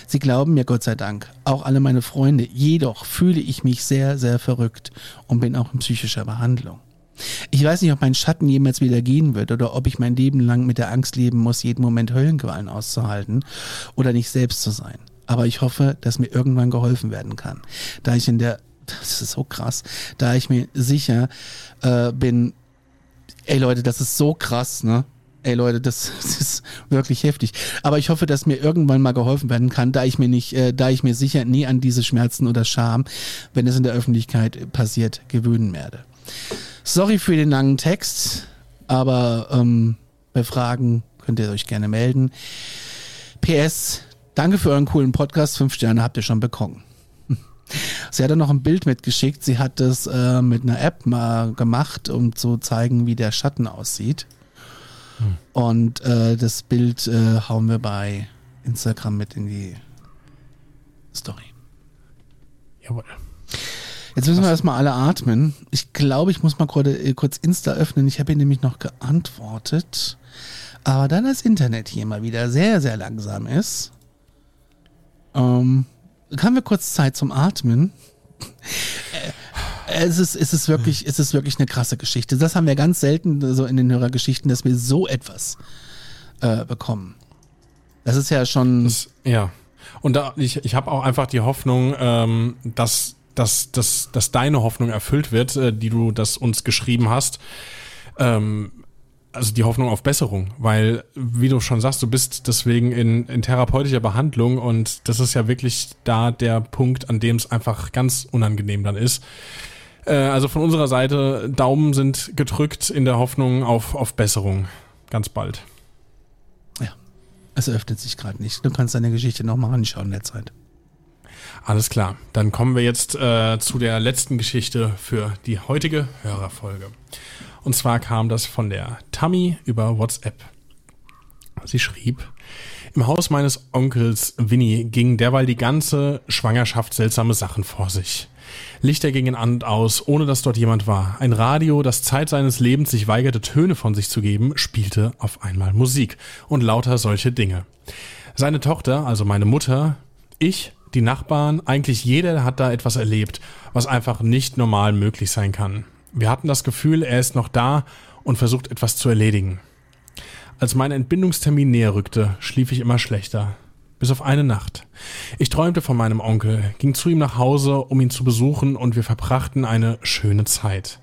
Sie glauben mir Gott sei Dank, auch alle meine Freunde, jedoch fühle ich mich sehr, sehr verrückt und bin auch in psychischer Behandlung. Ich weiß nicht, ob mein Schatten jemals wieder gehen wird oder ob ich mein Leben lang mit der Angst leben muss, jeden Moment Höllenqualen auszuhalten oder nicht selbst zu sein. Aber ich hoffe, dass mir irgendwann geholfen werden kann, da ich in der das ist so krass, da ich mir sicher äh, bin, ey Leute, das ist so krass, ne? Ey Leute, das, das, ist wirklich heftig. Aber ich hoffe, dass mir irgendwann mal geholfen werden kann, da ich mir nicht, äh, da ich mir sicher nie an diese Schmerzen oder Scham, wenn es in der Öffentlichkeit passiert, gewöhnen werde. Sorry für den langen Text, aber ähm, bei Fragen könnt ihr euch gerne melden. PS, danke für euren coolen Podcast. Fünf Sterne habt ihr schon bekommen. Sie hat dann noch ein Bild mitgeschickt. Sie hat das äh, mit einer App mal gemacht, um zu zeigen, wie der Schatten aussieht. Hm. Und äh, das Bild äh, hauen wir bei Instagram mit in die Story. Jawohl. Jetzt müssen wir erstmal alle atmen. Ich glaube, ich muss mal gerade, äh, kurz Insta öffnen. Ich habe hier nämlich noch geantwortet. Aber da das Internet hier mal wieder sehr, sehr langsam ist, ähm, haben wir kurz Zeit zum Atmen? Äh, es ist, es ist wirklich, es ist wirklich eine krasse Geschichte. Das haben wir ganz selten so in den Hörergeschichten, dass wir so etwas äh, bekommen. Das ist ja schon. Das, ja. Und da, ich, ich habe auch einfach die Hoffnung, ähm, dass, dass, dass, dass deine Hoffnung erfüllt wird, äh, die du das uns geschrieben hast. Ähm, also die Hoffnung auf Besserung, weil, wie du schon sagst, du bist deswegen in, in therapeutischer Behandlung und das ist ja wirklich da der Punkt, an dem es einfach ganz unangenehm dann ist. Äh, also von unserer Seite, Daumen sind gedrückt in der Hoffnung auf, auf Besserung. Ganz bald. Ja, es öffnet sich gerade nicht. Du kannst deine Geschichte nochmal anschauen in der Zeit. Alles klar, dann kommen wir jetzt äh, zu der letzten Geschichte für die heutige Hörerfolge. Und zwar kam das von der Tammy über WhatsApp. Sie schrieb, im Haus meines Onkels Winnie ging derweil die ganze Schwangerschaft seltsame Sachen vor sich. Lichter gingen an und aus, ohne dass dort jemand war. Ein Radio, das Zeit seines Lebens sich weigerte, Töne von sich zu geben, spielte auf einmal Musik und lauter solche Dinge. Seine Tochter, also meine Mutter, ich, die Nachbarn, eigentlich jeder hat da etwas erlebt, was einfach nicht normal möglich sein kann. Wir hatten das Gefühl, er ist noch da und versucht etwas zu erledigen. Als mein Entbindungstermin näher rückte, schlief ich immer schlechter. Bis auf eine Nacht. Ich träumte von meinem Onkel, ging zu ihm nach Hause, um ihn zu besuchen, und wir verbrachten eine schöne Zeit.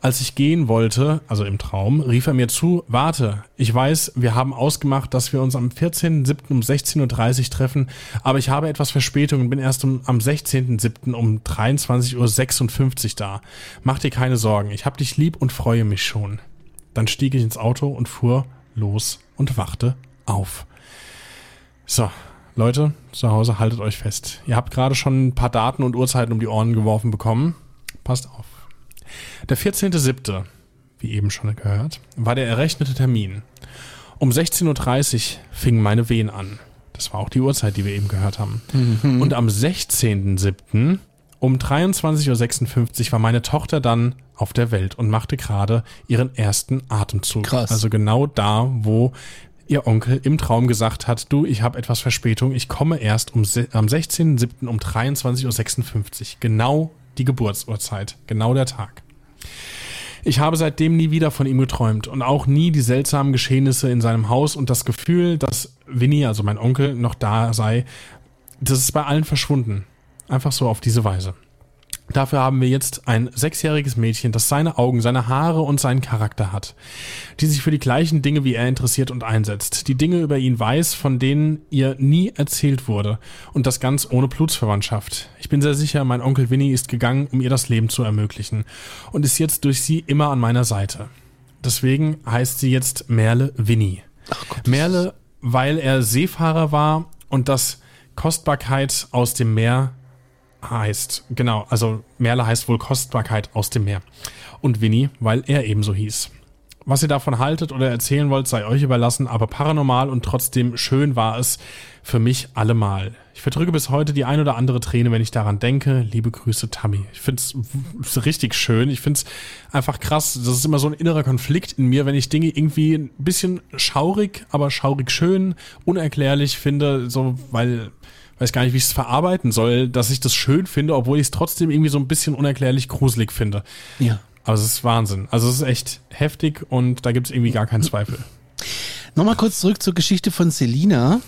Als ich gehen wollte, also im Traum, rief er mir zu, warte, ich weiß, wir haben ausgemacht, dass wir uns am 14.07. um 16.30 Uhr treffen, aber ich habe etwas Verspätung und bin erst um, am 16.07. um 23.56 Uhr da. Mach dir keine Sorgen, ich hab dich lieb und freue mich schon. Dann stieg ich ins Auto und fuhr los und wachte auf. So, Leute, zu Hause haltet euch fest. Ihr habt gerade schon ein paar Daten und Uhrzeiten um die Ohren geworfen bekommen. Passt auf. Der 14.07., wie eben schon gehört, war der errechnete Termin. Um 16.30 Uhr fingen meine Wehen an. Das war auch die Uhrzeit, die wir eben gehört haben. Mhm. Und am 16.07. Um 23.56 Uhr war meine Tochter dann auf der Welt und machte gerade ihren ersten Atemzug. Krass. Also genau da, wo ihr Onkel im Traum gesagt hat, du, ich habe etwas Verspätung, ich komme erst um, am 16.07. um 23.56 Uhr. Genau die Geburtsurzeit, genau der Tag. Ich habe seitdem nie wieder von ihm geträumt und auch nie die seltsamen Geschehnisse in seinem Haus und das Gefühl, dass Winnie, also mein Onkel, noch da sei, das ist bei allen verschwunden. Einfach so auf diese Weise. Dafür haben wir jetzt ein sechsjähriges Mädchen, das seine Augen, seine Haare und seinen Charakter hat, die sich für die gleichen Dinge wie er interessiert und einsetzt, die Dinge über ihn weiß, von denen ihr nie erzählt wurde und das ganz ohne Blutsverwandtschaft. Ich bin sehr sicher, mein Onkel Winnie ist gegangen, um ihr das Leben zu ermöglichen und ist jetzt durch sie immer an meiner Seite. Deswegen heißt sie jetzt Merle Winnie. Merle, weil er Seefahrer war und das Kostbarkeit aus dem Meer heißt, genau, also Merle heißt wohl Kostbarkeit aus dem Meer. Und Winnie, weil er ebenso hieß. Was ihr davon haltet oder erzählen wollt, sei euch überlassen, aber paranormal und trotzdem schön war es für mich allemal. Ich verdrücke bis heute die ein oder andere Träne, wenn ich daran denke. Liebe Grüße, Tammy. Ich finde es richtig schön. Ich finde es einfach krass. Das ist immer so ein innerer Konflikt in mir, wenn ich Dinge irgendwie ein bisschen schaurig, aber schaurig schön, unerklärlich finde, so, weil weiß gar nicht, wie ich es verarbeiten soll, dass ich das schön finde, obwohl ich es trotzdem irgendwie so ein bisschen unerklärlich gruselig finde. Ja. Aber es ist Wahnsinn. Also es ist echt heftig und da gibt es irgendwie gar keinen Zweifel. Nochmal kurz zurück zur Geschichte von Selina,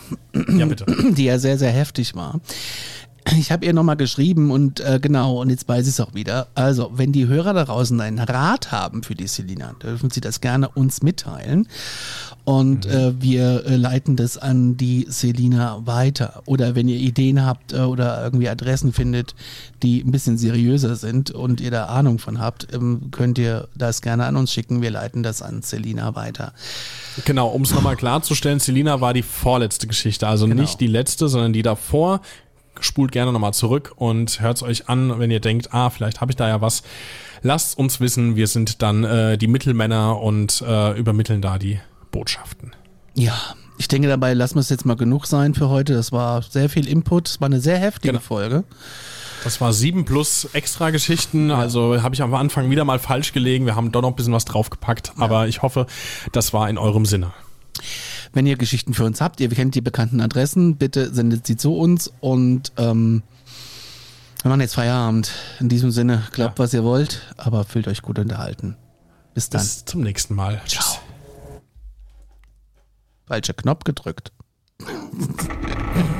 Ja, bitte. die ja sehr, sehr heftig war. Ich habe ihr nochmal geschrieben und äh, genau, und jetzt weiß ich es auch wieder. Also, wenn die Hörer da draußen einen Rat haben für die Selina, dürfen sie das gerne uns mitteilen. Und äh, wir äh, leiten das an die Selina weiter. Oder wenn ihr Ideen habt äh, oder irgendwie Adressen findet, die ein bisschen seriöser sind und ihr da Ahnung von habt, ähm, könnt ihr das gerne an uns schicken. Wir leiten das an Selina weiter. Genau, um es nochmal klarzustellen, Selina war die vorletzte Geschichte, also Genau. nicht die letzte, sondern die davor. Spult gerne nochmal zurück und hört es euch an, wenn ihr denkt, ah, vielleicht habe ich da ja was. Lasst uns wissen, wir sind dann äh, die Mittelmänner und äh, übermitteln da die Botschaften. Ja, ich denke dabei, lassen wir es jetzt mal genug sein für heute. Das war sehr viel Input. Es war eine sehr heftige Genau. Folge. Das war sieben plus extra Geschichten. Also habe ich am Anfang wieder mal falsch gelegen. Wir haben doch noch ein bisschen was draufgepackt. Aber ich hoffe, das war in eurem Sinne. Wenn ihr Geschichten für uns habt, ihr kennt die bekannten Adressen, bitte sendet sie zu uns und ähm, wir machen jetzt Feierabend. In diesem Sinne, glaubt, Ja. was ihr wollt, aber fühlt euch gut unterhalten. Bis dann. Bis zum nächsten Mal. Tschüss. Falscher Knopf gedrückt.